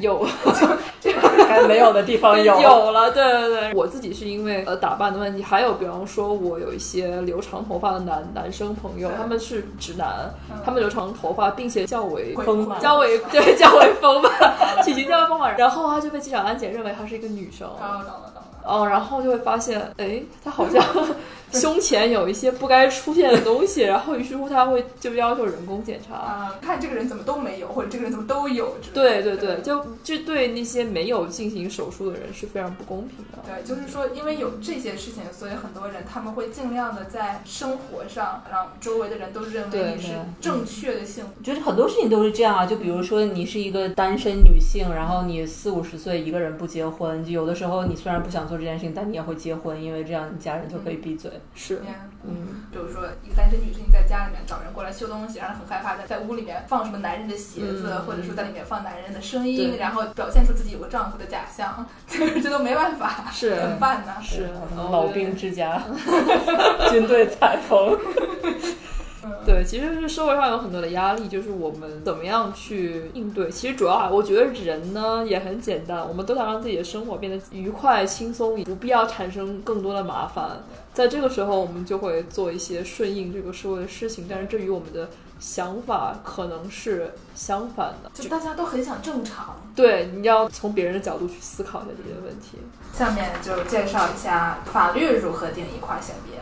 有 就该没有的地方有有了。对对对，我自己是因为呃打扮的问题，还有比方说我有一些留长头发的男男生朋友，他们是直男。他们留长头发，并且较为丰满，较为 对较为丰满，体型较为丰满。然后他就被机场安检认为她是一个女生。哦，然后就会发现，哎，她好像 胸前有一些不该出现的东西，然后于是乎他会就要求人工检查。啊，看这个人怎么都没有，或者这个人怎么都有。对对对，就就对那些没有进行手术的人是非常不公平的。对，就是说，因为有这些事情，所以很多人他们会尽量的在生活上让周围的人都认为你是正确的性。我觉得很多事情都是这样啊，就比如说你是一个单身女性，然后你四五十岁一个人不结婚，就有的时候你虽然不想做这件事情，但你也会结婚，因为这样你家人就可以闭嘴。是，嗯，比如说一个单身女性在家里面找人过来修东西，让她很害怕，在在屋里面放什么男人的鞋子，或者说在里面放男人的声音，然后表现出自己有个丈夫的假象，这 这都没办法，是。怎么办呢？是。老兵之家，军队采风。对，其实是社会上有很多的压力，就是我们怎么样去应对。其实主要啊，我觉得人呢也很简单，我们都想让自己的生活变得愉快、轻松，不必要产生更多的麻烦。在这个时候，我们就会做一些顺应这个社会的事情，但是这与我们的想法可能是相反的。就大家都很想正常。对，你要从别人的角度去思考一下这些问题。下面就介绍一下法律如何定义跨性别。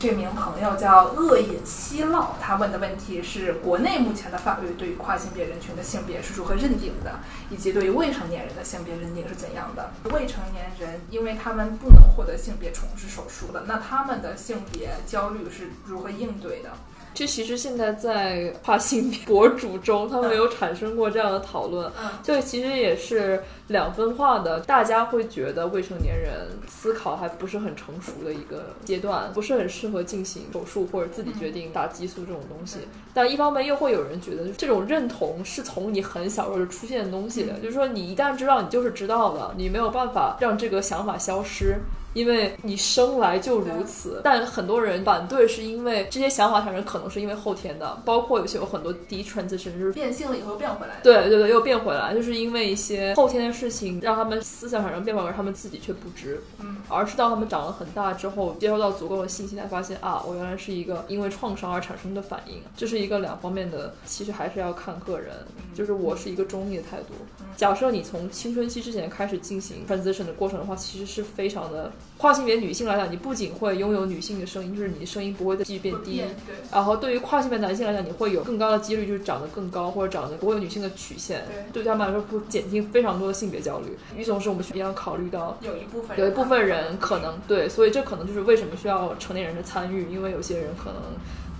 这名朋友叫恶饮希烙，他问的问题是：国内目前的法律对于跨性别人群的性别是如何认定的，以及对于未成年人的性别认定是怎样的？未成年人因为他们不能获得性别重置手术的，那他们的性别焦虑是如何应对的？这其实现在在跨性别博主中，他们有产生过这样的讨论。嗯，这其实也是两分化的。大家会觉得未成年人思考还不是很成熟的一个阶段，不是很适合进行手术或者自己决定打激素这种东西。但一方面又会有人觉得，这种认同是从你很小时候就出现的东西的，就是说你一旦知道，你就是知道的，你没有办法让这个想法消失。因为你生来就如此，但很多人反对，是因为这些想法产生可能是因为后天的，包括有些有很多 D transition 就是变性了以后又变回来。对对对，又变回来，就是因为一些后天的事情让他们思想产生变化，而他们自己却不知。嗯，而是到他们长了很大之后，接收到足够的信息，才发现啊，我原来是一个因为创伤而产生的反应。这是一个两方面的，其实还是要看个人。就是我是一个中立的态度。假设你从青春期之前开始进行 transition 的过程的话，其实是非常的。跨性别女性来讲，你不仅会拥有女性的声音，就是你的声音不会再继续变低。对。然后对于跨性别男性来讲，你会有更高的几率就是长得更高，或者长得不会有女性的曲线。对。对他们来说会减轻非常多的性别焦虑。与此同时，我们也要考虑到有一部分有一部分人可能对，所以这可能就是为什么需要成年人的参与，因为有些人可能。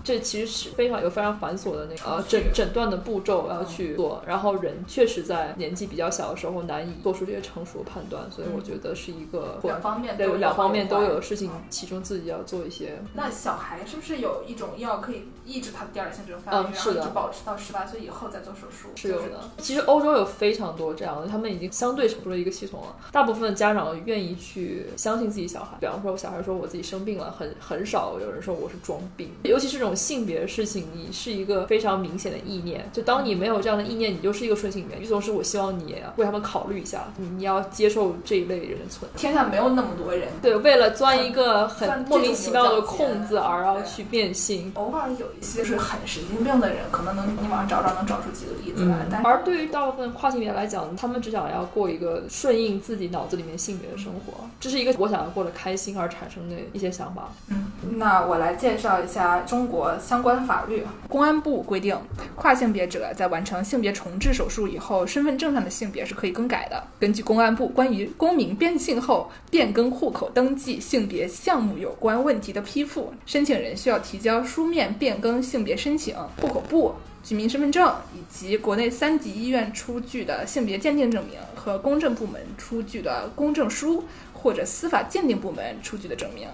这其实是非常有非常繁琐的那个呃诊诊断的步骤要去做，然后人确实在年纪比较小的时候难以做出这些成熟的判断，所以我觉得是一个两方面对两方面都有的事情，其中自己要做一些。那小孩是不是有一种药可以抑制他的第二性征发育，然后一直保持到十八岁以后再做手术？是有的。其实欧洲有非常多这样的，他们已经相对成熟的一个系统了。大部分家长愿意去相信自己小孩，比方说我小孩说我自己生病了，很很少有人说我是装病，尤其是这种性别的事情。你是一个非常明显的意念，就当你没有这样的意念，你就是一个顺性别。与此同时，我希望你为他们考虑一下，你你要接受这一类人的存在。天下没有那么多人，对，为了钻一个很莫名其妙的空子而要去变性。偶尔有一些是很神经病的人，可能能你网上找找能找出几个例子来。但而对于大部分跨性别来讲，他们只想要过一个顺应自己脑子里面性别的生活，这是一个我想要过得开心而产生的一些想法。嗯，那我来介绍一下中国相关法。律公安部规定，跨性别者在完成性别重置手术以后，身份证上的性别是可以更改的。根据公安部关于公民变性后变更户口登记性别项目有关问题的批复，申请人需要提交书面变更性别申请、户口簿、居民身份证以及国内三级医院出具的性别鉴定证明和公证部门出具的公证书或者司法鉴定部门出具的证明。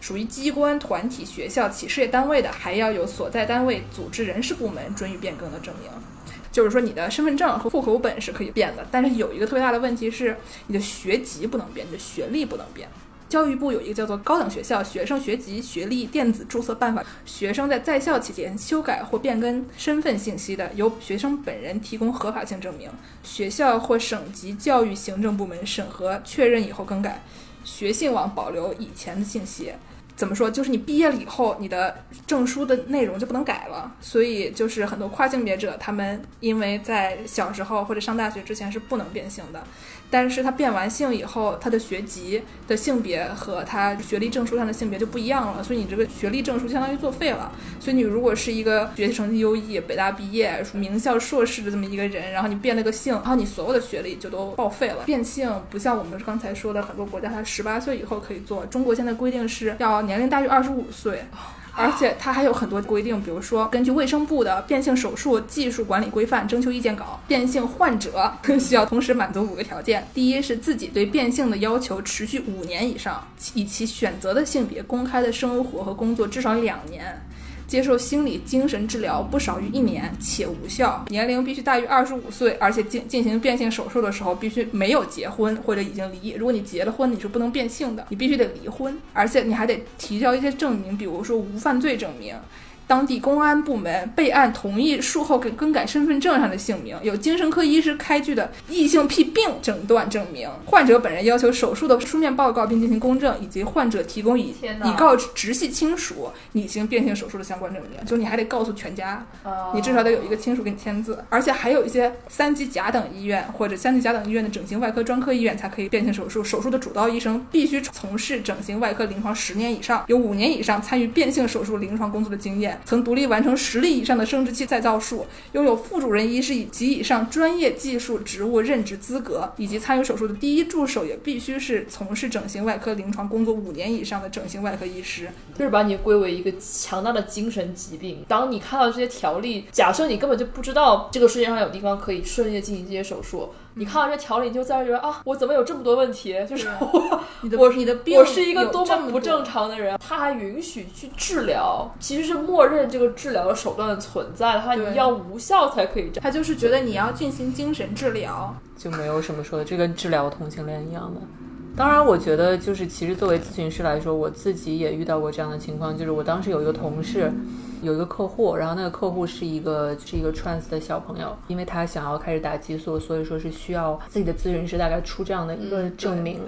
属于机关、团体、学校、企事业单位的，还要有所在单位组织人事部门准予变更的证明。就是说，你的身份证和户口本是可以变的，但是有一个特别大的问题是，你的学籍不能变，你的学历不能变。教育部有一个叫做《高等学校学生学籍学历电子注册办法》，学生在在校期间修改或变更身份信息的，由学生本人提供合法性证明，学校或省级教育行政部门审核确认以后更改。学信网保留以前的信息。怎么说？就是你毕业了以后，你的证书的内容就不能改了。所以就是很多跨性别者，他们因为在小时候或者上大学之前是不能变性的，但是他变完性以后，他的学籍的性别和他学历证书上的性别就不一样了。所以你这个学历证书相当于作废了。所以你如果是一个学习成绩优异、北大毕业、名校硕士的这么一个人，然后你变了个性，然后你所有的学历就都报废了。变性不像我们刚才说的很多国家，他十八岁以后可以做，中国现在规定是要年龄大于二十五岁。而且它还有很多规定，比如说根据卫生部的变性手术技术管理规范征求意见稿，变性患者 需要同时满足五个条件：第一是自己对变性的要求持续五年以上，以其选择的性别公开的生活和工作至少两年。接受心理精神治疗不少于一年且无效，年龄必须大于二十五岁，而且进进行变性手术的时候必须没有结婚或者已经离异。如果你结了婚，你是不能变性的，你必须得离婚，而且你还得提交一些证明，比如说无犯罪证明。当地公安部门备案同意术后更更改身份证上的姓名，有精神科医师开具的异性癖病诊断证明，患者本人要求手术的书面报告并进行公证，以及患者提供以以告直系亲属拟行变性手术的相关证明。就你还得告诉全家，你至少得有一个亲属给你签字，而且还有一些三级甲等医院或者三级甲等医院的整形外科专科医院才可以变性手术。手术的主刀医生必须从事整形外科临床十年以上，有五年以上参与变性手术临床工作的经验。曾独立完成十例以上的生殖器再造术，拥有副主任医师及以上专业技术职务任职资格，以及参与手术的第一助手也必须是从事整形外科临床工作五年以上的整形外科医师。就是把你归为一个强大的精神疾病。当你看到这些条例，假设你根本就不知道这个世界上有地方可以顺利进行这些手术。你看到这条理，你就自然觉得啊，我怎么有这么多问题？就是我，我你的病，我是一个多么不正常的人。他还允许去治疗，其实是默认这个治疗的手段的存在。他你要无效才可以他就是觉得你要进行精神治疗，就没有什么说的，这跟治疗同性恋一样的。当然，我觉得就是其实作为咨询师来说，我自己也遇到过这样的情况，就是我当时有一个同事。有一个客户，然后那个客户是一个是一个 trans 的小朋友，因为他想要开始打激素，所以说是需要自己的咨询师大概出这样的一个证明。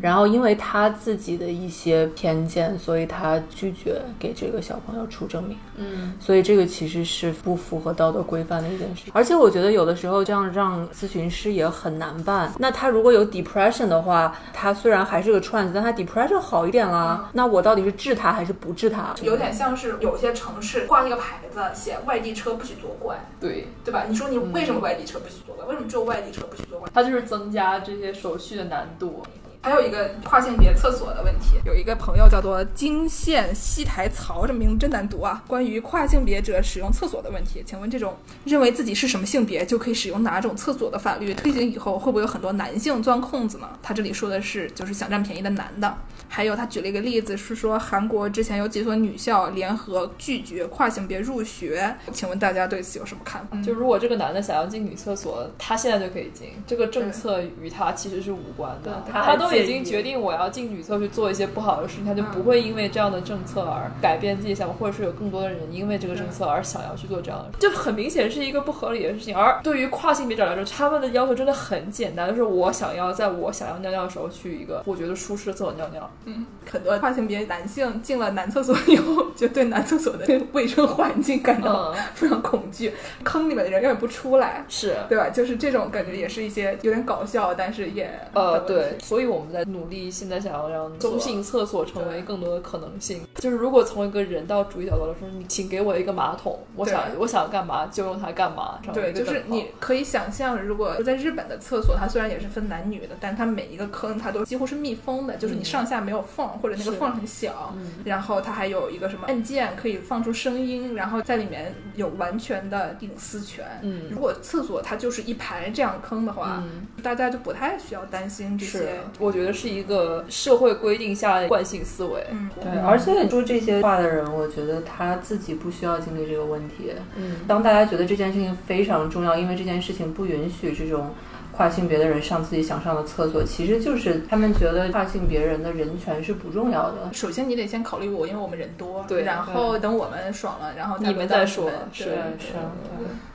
然后因为他自己的一些偏见，所以他拒绝给这个小朋友出证明。嗯，所以这个其实是不符合道德规范的一件事。而且我觉得有的时候这样让咨询师也很难办。那他如果有 depression 的话，他虽然还是个 trans，但他 depression 好一点了，那我到底是治他还是不治他？有点像是有些城市。挂那个牌子，写外地车不许作怪，对对吧？你说你为什么外地车不许作怪？为什么只有外地车不许作怪？它就是增加这些手续的难度。还有一个跨性别厕所的问题，有一个朋友叫做金线西台曹，这名字真难读啊。关于跨性别者使用厕所的问题，请问这种认为自己是什么性别就可以使用哪种厕所的法律推行以后，会不会有很多男性钻空子呢？他这里说的是就是想占便宜的男的。还有他举了一个例子，是说韩国之前有几所女校联合拒绝跨性别入学，请问大家对此有什么看法？就如果这个男的想要进女厕所，他现在就可以进，这个政策与他其实是无关的，他都已经决定我要进女厕去做一些不好的事情，他就不会因为这样的政策而改变自己想法，或者是有更多的人因为这个政策而想要去做这样的，就很明显是一个不合理的事情。而对于跨性别者来说，他们的要求真的很简单，就是我想要在我想要尿尿的时候去一个我觉得舒适的厕所尿尿。嗯，很多跨性别男性进了男厕所以后，就对男厕所的卫生环境感到 非常恐惧，坑里面的人永远不出来，是对吧？就是这种感觉，也是一些有点搞笑，但是也呃，对。所以我们在努力，现在想要让中性厕所成为更多的可能性。就是如果从一个人道主义角度来说，你请给我一个马桶，我想我想干嘛就用它干嘛。对，就是你可以想象，如果在日本的厕所，它虽然也是分男女的，但它每一个坑它都几乎是密封的，就是你上下没有缝。或者那个缝很小，然后它还有一个什么按键可以放出声音，然后在里面有完全的隐私权。嗯，如果厕所它就是一排这样坑的话，大家就不太需要担心这些。我觉得是一个社会规定下的惯性思维。嗯，对。而且说这些话的人，我觉得他自己不需要经历这个问题。嗯，当大家觉得这件事情非常重要，因为这件事情不允许这种。跨性别的人上自己想上的厕所，其实就是他们觉得跨性别人的人权是不重要的。首先，你得先考虑我，因为我们人多。对。然后等我们爽了，然后你们再说。是是。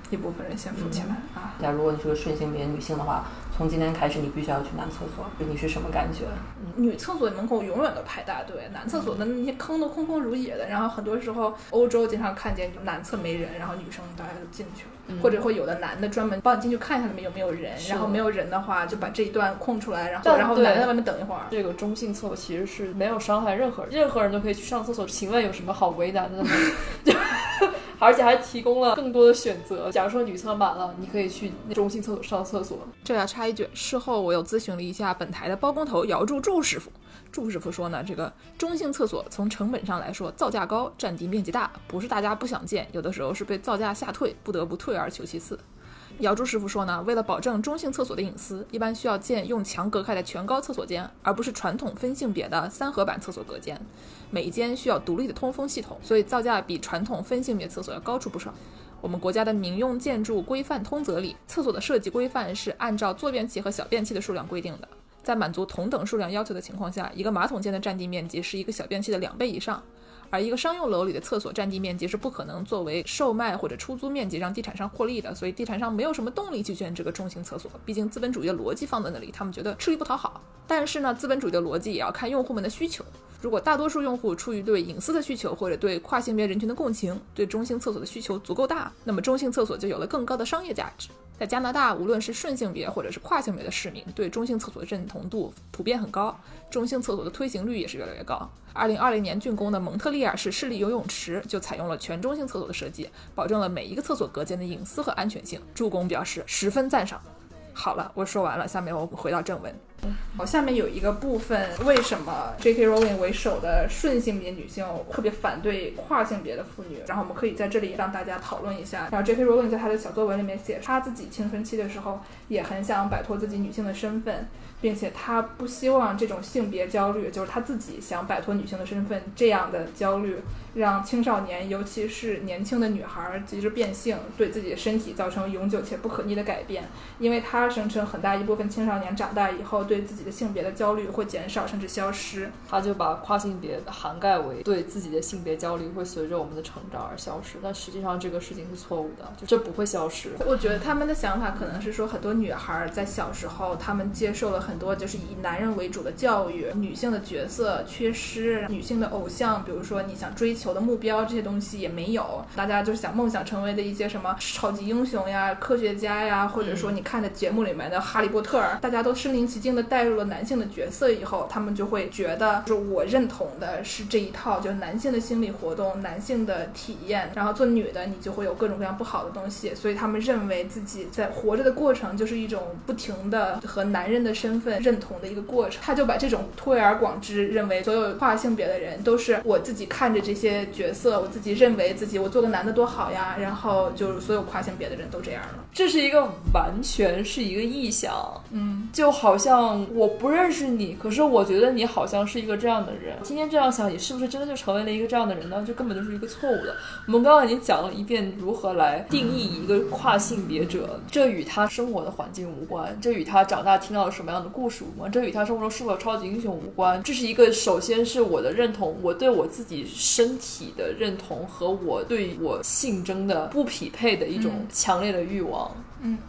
一部分人先富起来啊。假如果你是个顺性别女性的话。从今天开始你必须要去男厕所，你是什么感觉？女厕所门口永远都排大队，男厕所的那些坑都空空如也的。然后很多时候，欧洲经常看见男厕没人，然后女生大家就进去了，或者会有的男的专门帮你进去看一下里面有没有人，然后没有人的话就把这一段空出来，然后然后男的在外面等一会儿。这个中性厕所其实是没有伤害任何人，任何人都可以去上厕所。请问有什么好为难的吗？而且还提供了更多的选择。假如说女厕满了，你可以去中性厕所上厕所。这要插一句，事后我又咨询了一下本台的包工头姚柱柱师傅。祝师傅说呢，这个中性厕所从成本上来说，造价高，占地面积大，不是大家不想建，有的时候是被造价吓退，不得不退而求其次。姚柱师傅说呢，为了保证中性厕所的隐私，一般需要建用墙隔开的全高厕所间，而不是传统分性别的三合板厕所隔间。每一间需要独立的通风系统，所以造价比传统分性别厕所要高出不少。我们国家的民用建筑规范通则里，厕所的设计规范是按照坐便器和小便器的数量规定的。在满足同等数量要求的情况下，一个马桶间的占地面积是一个小便器的两倍以上。而一个商用楼里的厕所占地面积是不可能作为售卖或者出租面积让地产商获利的，所以地产商没有什么动力去建这个中型厕所。毕竟资本主义的逻辑放在那里，他们觉得吃力不讨好。但是呢，资本主义的逻辑也要看用户们的需求。如果大多数用户出于对隐私的需求或者对跨性别人群的共情，对中性厕所的需求足够大，那么中性厕所就有了更高的商业价值。在加拿大，无论是顺性别或者是跨性别的市民，对中性厕所的认同度普遍很高，中性厕所的推行率也是越来越高。二零二零年竣工的蒙特利尔市市立游泳池就采用了全中性厕所的设计，保证了每一个厕所隔间的隐私和安全性。助攻表示十分赞赏。好了，我说完了，下面我们回到正文。好，下面有一个部分，为什么 J.K. Rowling 为首的顺性别女性特别反对跨性别的妇女？然后我们可以在这里让大家讨论一下。然后 J.K. Rowling 在她的小作文里面写，她自己青春期的时候也很想摆脱自己女性的身份。并且他不希望这种性别焦虑，就是他自己想摆脱女性的身份这样的焦虑，让青少年，尤其是年轻的女孩急着变性，对自己的身体造成永久且不可逆的改变。因为他声称，很大一部分青少年长大以后，对自己的性别的焦虑会减少甚至消失。他就把跨性别涵盖为对自己的性别焦虑会随着我们的成长而消失，但实际上这个事情是错误的，就这不会消失。我觉得他们的想法可能是说，很多女孩在小时候，她们接受了。很多就是以男人为主的教育，女性的角色缺失，女性的偶像，比如说你想追求的目标这些东西也没有。大家就是想梦想成为的一些什么超级英雄呀、科学家呀，或者说你看的节目里面的哈利波特，大家都身临其境的带入了男性的角色以后，他们就会觉得，就是我认同的是这一套，就是男性的心理活动、男性的体验。然后做女的，你就会有各种各样不好的东西，所以他们认为自己在活着的过程就是一种不停的和男人的身。份认同的一个过程，他就把这种推而广之，认为所有跨性别的人都是我自己看着这些角色，我自己认为自己我做个男的多好呀，然后就是所有跨性别的人都这样了。这是一个完全是一个臆想，嗯，就好像我不认识你，可是我觉得你好像是一个这样的人。今天这样想，你是不是真的就成为了一个这样的人呢？这根本就是一个错误的。我们刚刚已经讲了一遍如何来定义一个跨性别者，这与他生活的环境无关，这与他长大听到了什么样的。故事无关，这与他生活中是否有超级英雄无关。这是一个，首先是我的认同，我对我自己身体的认同和我对我性征的不匹配的一种强烈的欲望。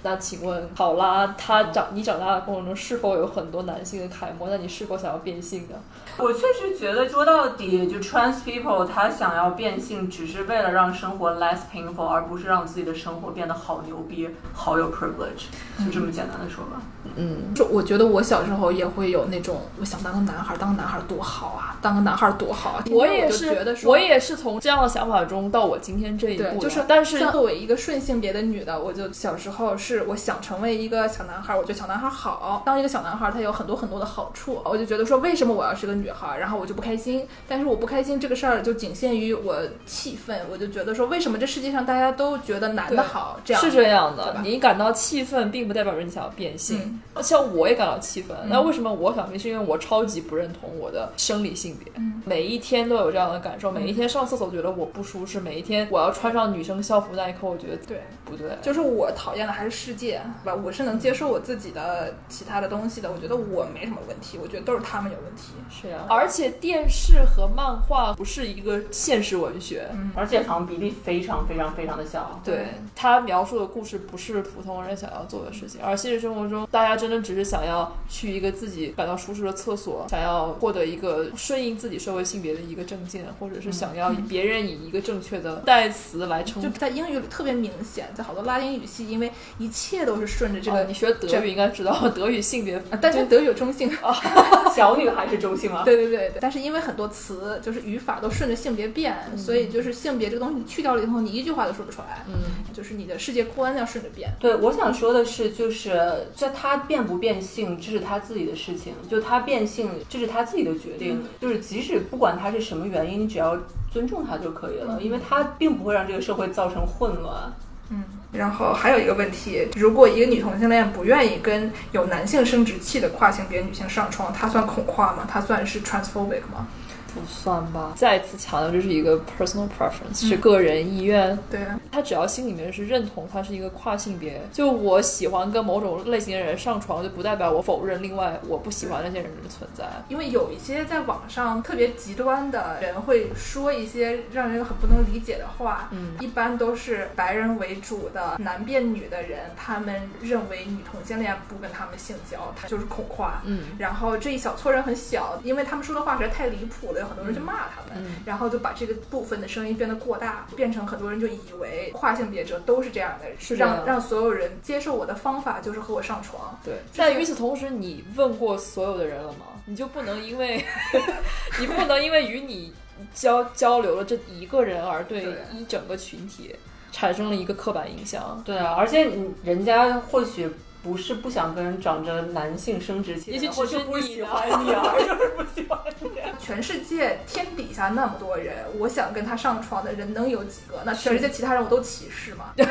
那请问，考拉，他长你长大的过程中是否有很多男性的楷模？那你是否想要变性呢？我确实觉得，说到底，就 trans people 他想要变性，只是为了让生活 less painful，而不是让自己的生活变得好牛逼、好有 privilege，就这么简单的说吧。嗯，就我觉得我小时候也会有那种，我想当个男孩，当个男孩多好啊，当个男孩多好啊。我也是觉得，我也是从这样的想法中到我今天这一步。就是，但是作为一个顺性别的女的，我就小时候是我想成为一个小男孩，我觉得小男孩好，当一个小男孩他有很多很多的好处，我就觉得说为什么我要是个女孩，然后我就不开心。但是我不开心这个事儿就仅限于我气愤，我就觉得说为什么这世界上大家都觉得男的好，这样是这样的。你感到气愤，并不代表着你想要变性。像我也感到气愤，那为什么我想变？是因为我超级不认同我的生理性别，每一天都有这样的感受。每一天上厕所觉得我不舒适，每一天我要穿上女生校服那一刻，我觉得对不对？就是我讨厌还是世界，对吧？我是能接受我自己的其他的东西的，我觉得我没什么问题，我觉得都是他们有问题。是啊、而且电视和漫画不是一个现实文学，而且好像比例非常非常非常的小。对他描述的故事不是普通人想要做的事情，而现实生活中，大家真的只是想要去一个自己感到舒适的厕所，想要获得一个顺应自己社会性别的一个证件，或者是想要别人以一个正确的代词来称呼。就在英语里特别明显，在好多拉丁语系，因为一切都是顺着这个，哦你学德语应该知道，德语性别啊但是德语有中性。小女孩是中性吗？对对对对，但是因为很多词就是语法都顺着性别变，所以就是性别这个东西你去掉了以后，你一句话都说不出来。嗯，就是你的世界观要顺着变。对，我想说的是，就是这他变不变性，这是他自己的事情。就他变性，这是他自己的决定。就是即使不管他是什么原因，你只要尊重他就可以了，因为他并不会让这个社会造成混乱。嗯，然后还有一个问题，如果一个女同性恋不愿意跟有男性生殖器的跨性别女性上床，她算恐跨吗？她算是 transphobic 吗？不算吧。再次强调，这是一个 personal preference，、是个人意愿。对啊，他只要心里面是认同他是一个跨性别，就我喜欢跟某种类型的人上床，就不代表我否认另外我不喜欢那些人的存在。因为有一些在网上特别极端的人会说一些让人很不能理解的话，嗯，一般都是白人为主的男变女的人，他们认为女同性恋不跟他们性交，他就是恐跨。嗯，然后这一小撮人很小，因为他们说的话实在太离谱了，有很多人就骂他们，嗯然后就把这个部分的声音变得过大，变成很多人就以为跨性别者都是这样的，让让所有人接受我的方法就是和我上床。对。但与此同时，你问过所有的人了吗？你就不能因为 你不能因为与你交交流了这一个人而对对一整个群体产生了一个刻板印象。对啊，而且你人家或许不是不想跟人长着男性生殖器的，也许只是或者不是喜欢你，而 就是不喜欢你。全世界天底下那么多人，我想跟他上床的人能有几个？那全世界其他人我都歧视嘛？对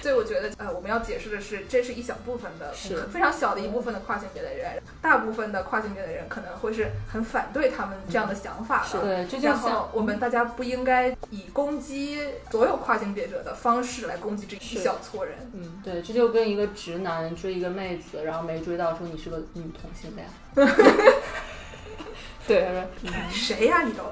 所以我觉得，呃，我们要解释的是，这是一小部分的，是非常小的一部分的跨性别的人，大部分的跨性别的人可能会是很反对他们这样的想法的。对，这就然后像我们大家不应该以攻击所有跨性别者的方式来攻击这一小撮人。嗯，对，这就跟一个直男追一个妹子，然后没追到，说你是个女同性恋。对，谁呀、你都？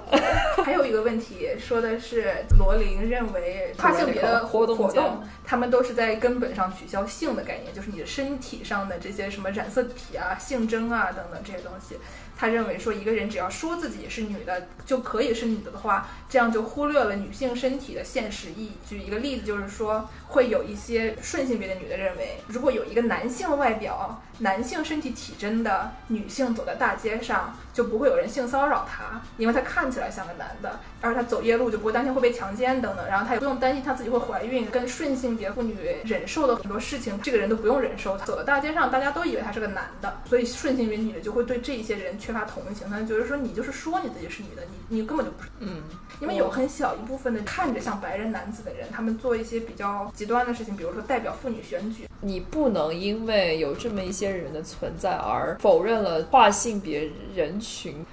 还有一个问题说的是，罗琳认为跨性别的活活动活动，他们都是在根本上取消性的概念，就是你的身体上的这些什么染色体啊、性征啊等等这些东西。他认为说，一个人只要说自己是女的就可以是女的的话，这样就忽略了女性身体的现实意义。举一个例子，就是说，会有一些顺性别的女的认为，如果有一个男性外表、男性身体体征的女性走在大街上，就不会有人性骚扰她，因为她看起来像个男的，而她走夜路就不会担心会被强奸等等，然后她也不用担心她自己会怀孕，跟顺性别妇女忍受的很多事情，这个人都不用忍受。走到大街上，大家都以为他是个男的，所以顺性别女的就会对这些人缺乏同情，他觉得说你就是说你自己是女的，你你根本就不是。嗯，因为有很小一部分的看着像白人男子的人，他们做一些比较极端的事情，比如说代表妇女选举。你不能因为有这么一些人的存在而否认了跨性别人群。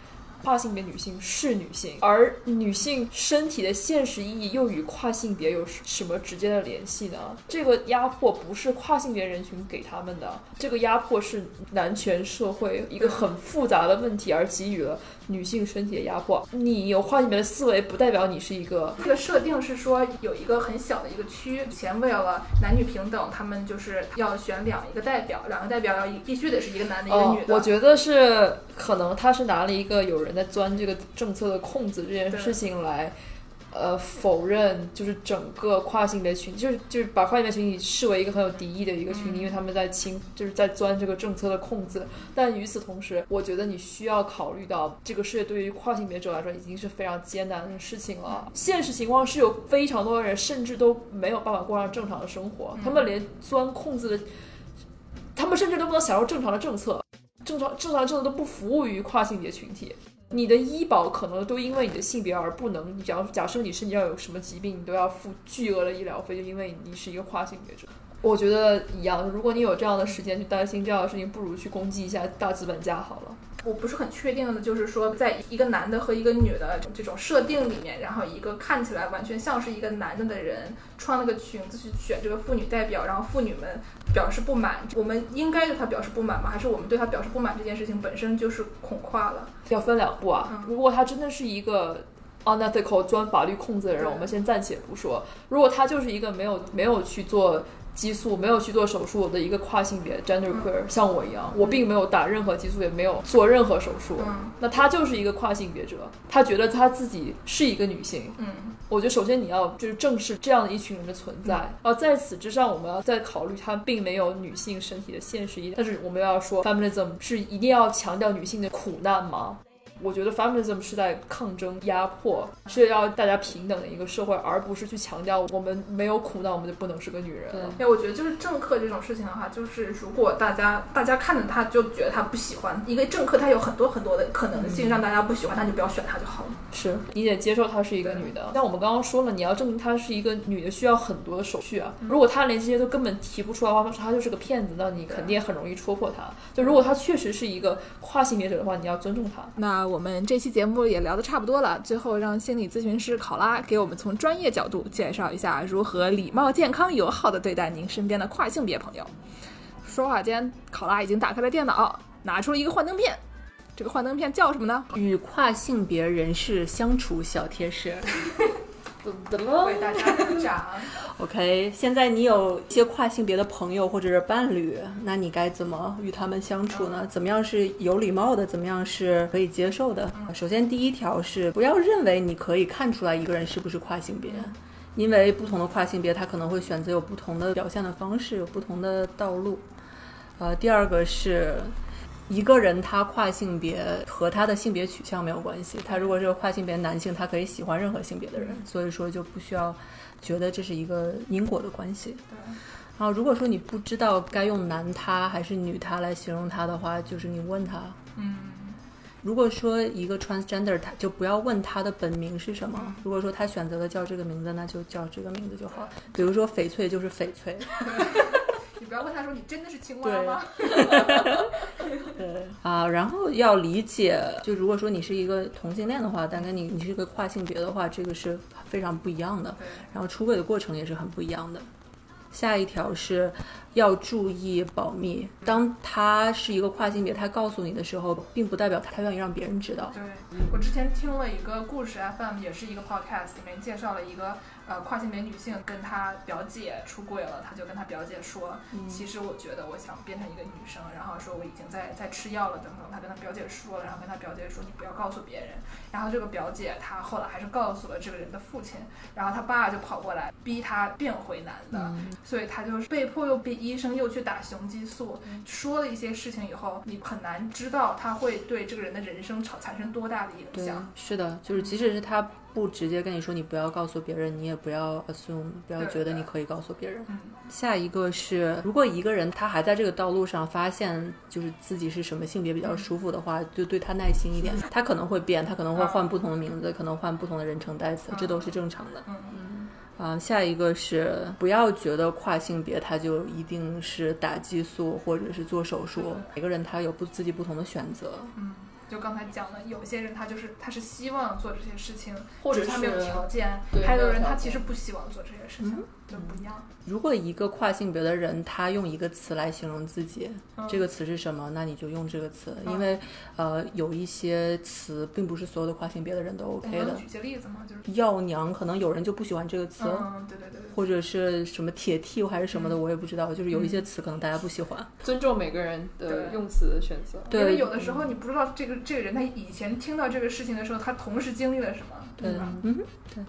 跨性别女性是女性，而女性身体的现实意义又与跨性别有什么直接的联系呢？这个压迫不是跨性别人群给他们的，这个压迫是男权社会一个很复杂的问题而给予了女性身体的压迫。你有画里面的思维，不代表你是一个这个设定是说有一个很小的一个区，以前为了男女平等，他们就是要选两一个代表，两个代表要一必须得是一个男的，一个哦女，的。我觉得是可能他是拿了一个有人在钻这个政策的空子这件事情来，呃，否认就是整个跨性别群，就是就是把跨性别群体视为一个很有敌意的一个群体，因为他们在侵，就是在钻这个政策的空子。但与此同时，我觉得你需要考虑到，这个世界对于跨性别者来说已经是非常艰难的事情了。现实情况是有非常多的人甚至都没有办法过上正常的生活，他们连钻空子的。他们甚至都不能享受正常的政策，正常正常的政策都不服务于跨性别群体。你的医保可能都因为你的性别而不能，你假如假设你身体要有什么疾病，你都要付巨额的医疗费，就因为你是一个跨性别者。我觉得一样，如果你有这样的时间去担心这样的事情，不如去攻击一下大资本家好了。我不是很确定的，就是说，在一个男的和一个女的这种设定里面，然后一个看起来完全像是一个男的的人穿了个裙子去选这个妇女代表，然后妇女们表示不满，我们应该对他表示不满吗？还是我们对他表示不满这件事情本身就是恐跨了？要分两步啊。嗯如果他真的是一个 unethical 钻法律空子的人，我们先暂且不说。如果他就是一个没有没有去做激素、没有去做手术的一个跨性别 gender queer，、像我一样，我并没有打任何激素，也没有做任何手术，嗯那他就是一个跨性别者，他觉得他自己是一个女性。嗯我觉得首先你要就是正视这样的一群人的存在，然后在此之上，我们要再考虑他并没有女性身体的现实意义。但是我们要说，feminism 是一定要强调女性的苦难吗？我觉得 feminism 是在抗争压迫，是要大家平等的一个社会，而不是去强调我们没有苦难，我们就不能是个女人。对哎，我觉得就是政客这种事情的话，就是如果大家大家看着他就觉得他不喜欢一个政客，他有很多很多的可能性让大家不喜欢，那就不要选他就好了。是你得接受她是一个女的。像我们刚刚说了，你要证明她是一个女的，需要很多的手续啊。如果她连这些都根本提不出来的话，她就是个骗子，那你肯定也很容易戳破她。就如果她确实是一个跨性别者的话，你要尊重她。那我们这期节目也聊得差不多了，最后让心理咨询师考拉给我们从专业角度介绍一下如何礼貌、健康、友好的对待您身边的跨性别朋友。说话间，考拉已经打开了电脑，拿出了一个幻灯片。这个幻灯片叫什么呢？与跨性别人士相处小贴士。为大家鼓掌。OK，现在你有一些跨性别的朋友或者是伴侣，那你该怎么与他们相处呢？怎么样是有礼貌的？怎么样是可以接受的？首先，第一条是不要认为你可以看出来一个人是不是跨性别，因为不同的跨性别他可能会选择有不同的表现的方式，有不同的道路。呃，第二个是。一个人他跨性别和他的性别取向没有关系，他如果是个跨性别男性，他可以喜欢任何性别的人，所以说就不需要觉得这是一个因果的关系。然后如果说你不知道该用男他还是女他来形容他的话，就是你问他。嗯，如果说一个 transgender，他就不要问他的本名是什么。如果说他选择了叫这个名字，那就叫这个名字就好。比如说翡翠就是翡翠，你不要问他说你真的是青蛙吗？对啊，然后要理解，就如果说你是一个同性恋的话，但跟你你是一个跨性别的话，这个是非常不一样的。然后出轨的过程也是很不一样的。下一条是要注意保密。当他是一个跨性别，他告诉你的时候，并不代表他愿意让别人知道。对我之前听了一个故事 FM，也是一个 podcast，里面介绍了一个呃跨性别女性跟她表姐出柜了，她就跟她表姐说，其实我觉得我想变成一个女生，然后说我已经在在吃药了等等，她跟她表姐说了，然后跟她表姐说你不要告诉别人，然后这个表姐她后来还是告诉了这个人的父亲，然后她爸就跑过来逼她变回男的，所以她就是被迫又逼医生又去打雄激素，说了一些事情以后，你很难知道她会对这个人的人生产产生多大的影响。，是的，就是即使是他不直接跟你说你不要告诉别人，你也不要 assume，不要觉得你可以告诉别人。嗯，下一个是，如果一个人他还在这个道路上发现就是自己是什么性别比较舒服的话，就对他耐心一点。他可能会变，他可能会换不同的名字，可能换不同的人称代词，这都是正常的。嗯啊，下一个是不要觉得跨性别他就一定是打激素或者是做手术，每个人他有不自己不同的选择。嗯，就刚才讲的，有些人他就是他是希望做这些事情，或者他没有条件；还有的人他其实不希望做这些事情，就不一样。如果一个跨性别的人他用一个词来形容自己，嗯这个词是什么？那你就用这个词，因为呃有一些词并不是所有的跨性别的人都 OK 的。举些例子吗？就是药娘可能有人就不喜欢这个词，嗯，对对对对，或者是什么铁 T 还是什么的，嗯我也不知道。就是有一些词可能大家不喜欢。尊重每个人的用词的选择。对因为有的时候你不知道这个这个人他以前听到这个事情的时候，他同时经历了什么，对吧？，嗯，对。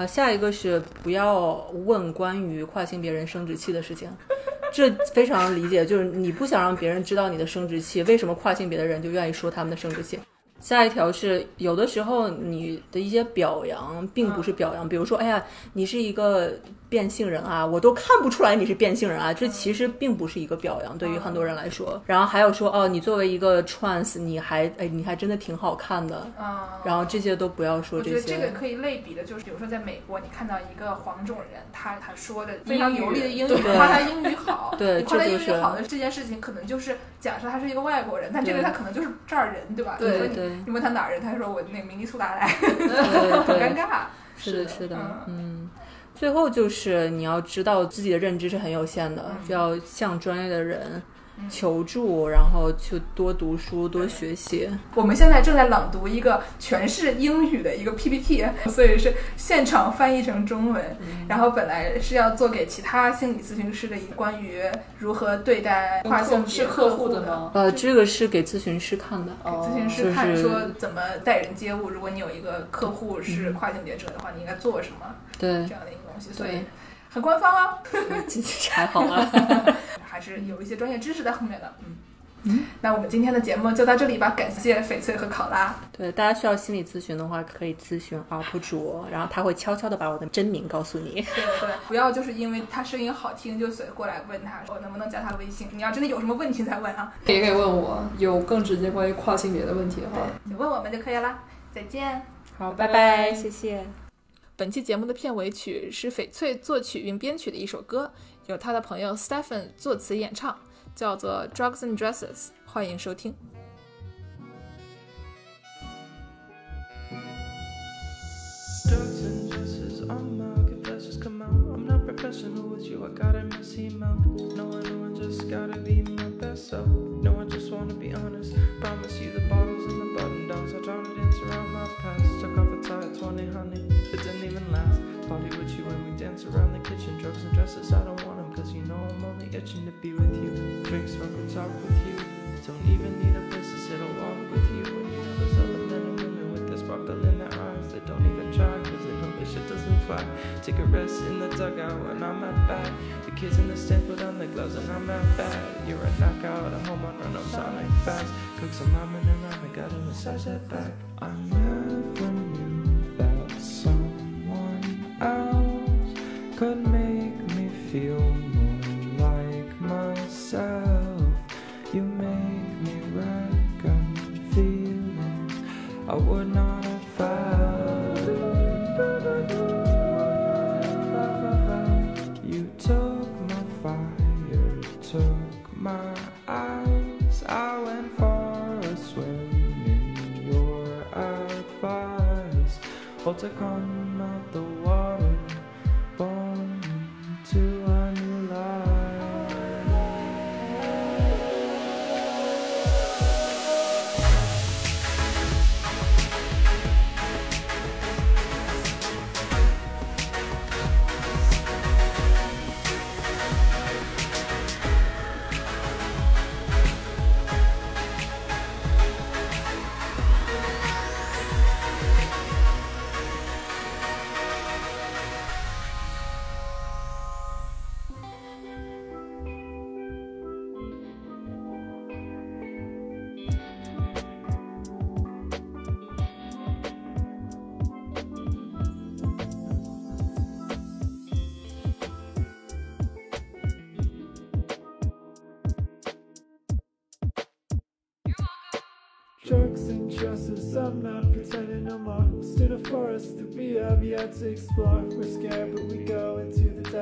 啊，下一个是不要问关于跨性别人生殖器的事情，这非常理解，就是你不想让别人知道你的生殖器，为什么跨性别的人就愿意说他们的生殖器？下一条是，有的时候你的一些表扬并不是表扬，比如说，哎呀，你是一个变性人啊，我都看不出来你是变性人啊，这其实并不是一个表扬，对于很多人来说。然后还有说，哦，你作为一个 trans，你还，哎，你还真的挺好看的。啊，然后这些都不要说这些我觉得。这个可以类比的，就是比如说在美国，你看到一个黄种人，他他说的非常流利的英语，夸他英语好，对，夸他英语好的这件事情，可能就是假设他是一个外国人，但这个他可能就是这儿人，对吧？对对。你问他哪儿人，他说我那个明尼苏达来，很尴尬。是的，是的，嗯。最后就是你要知道自己的认知是很有限的，要向专业的人。求助，然后去多读书、多学习。我们现在正在朗读一个全是英语的一个 PPT，所以是现场翻译成中文。然后本来是要做给其他心理咨询师的一关于如何对待跨性别客户的吗？呃，这个是给咨询师看的，给咨询师看说怎么待人接物。如果你有一个客户是跨性别者的话，你应该做什么？对，这样的一个东西，所以。很官方啊，还好啊，还是有一些专业知识在后面的。嗯嗯，那我们今天的节目就到这里吧，感谢翡翠和考拉。对，大家需要心理咨询的话，可以咨询 UP 主，然后他会悄悄的把我的真名告诉你。对对，不要就是因为他声音好听就随过来问他，我能不能加他微信。你要真的有什么问题再问啊，也可以问我，有更直接关于跨性别的问题的话，就问我们就可以了。再见，好，拜拜，谢谢。本期节目的片尾曲是翡翠作曲并编曲的一首歌，由他的朋友 Stephen 作词演唱，叫做《Drugs and Dresses》，欢迎收听。it around the kitchen. Drugs and dresses, I don't want them, cause you know I'm only itching to be with you. Drink, smoke, and talk with you. Don't even need a place to sit walk with you. When you know there's other men and women with their sparkle in their eyes. They don't even try, cause they know this shit doesn't fly. Take a rest in the dugout when I'm at bat. The kids in the stand put on their gloves and I'm at bat. You're a knockout, a home run, I'm sounding fast. Cook some ramen and ramen, gotta massage that back. I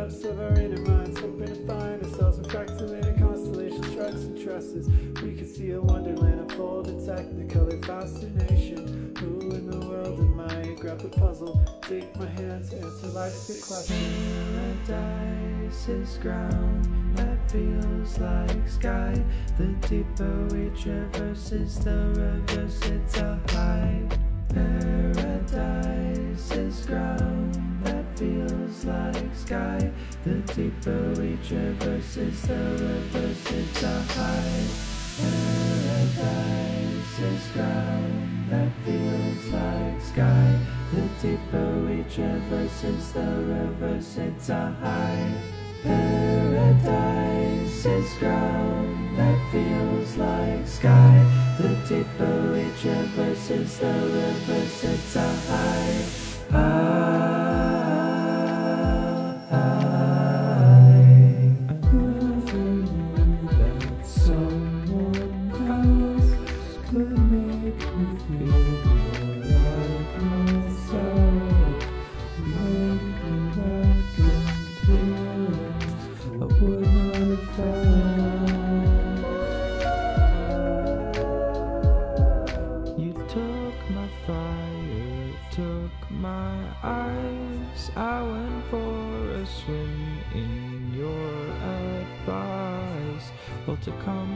the of our inner minds, hoping to find ourselves in fractalated constellations, drugs and trusses. We could see a wonderland unfold, a technicolor fascination. Who in the world am I? Grab the puzzle, take my hands, answer life's big questions. Paradise is ground that feels like sky. The deeper we traverse is the reverse, it's a high. Paradise is ground feels like sky. The deeper we traverse is the reverse, it's a high. Paradise is ground that feels like sky. The deeper we traverse is the reverse, it's a high. Paradise is ground that feels like sky. The deeper we traverse is the reverse, it's a high, high. To come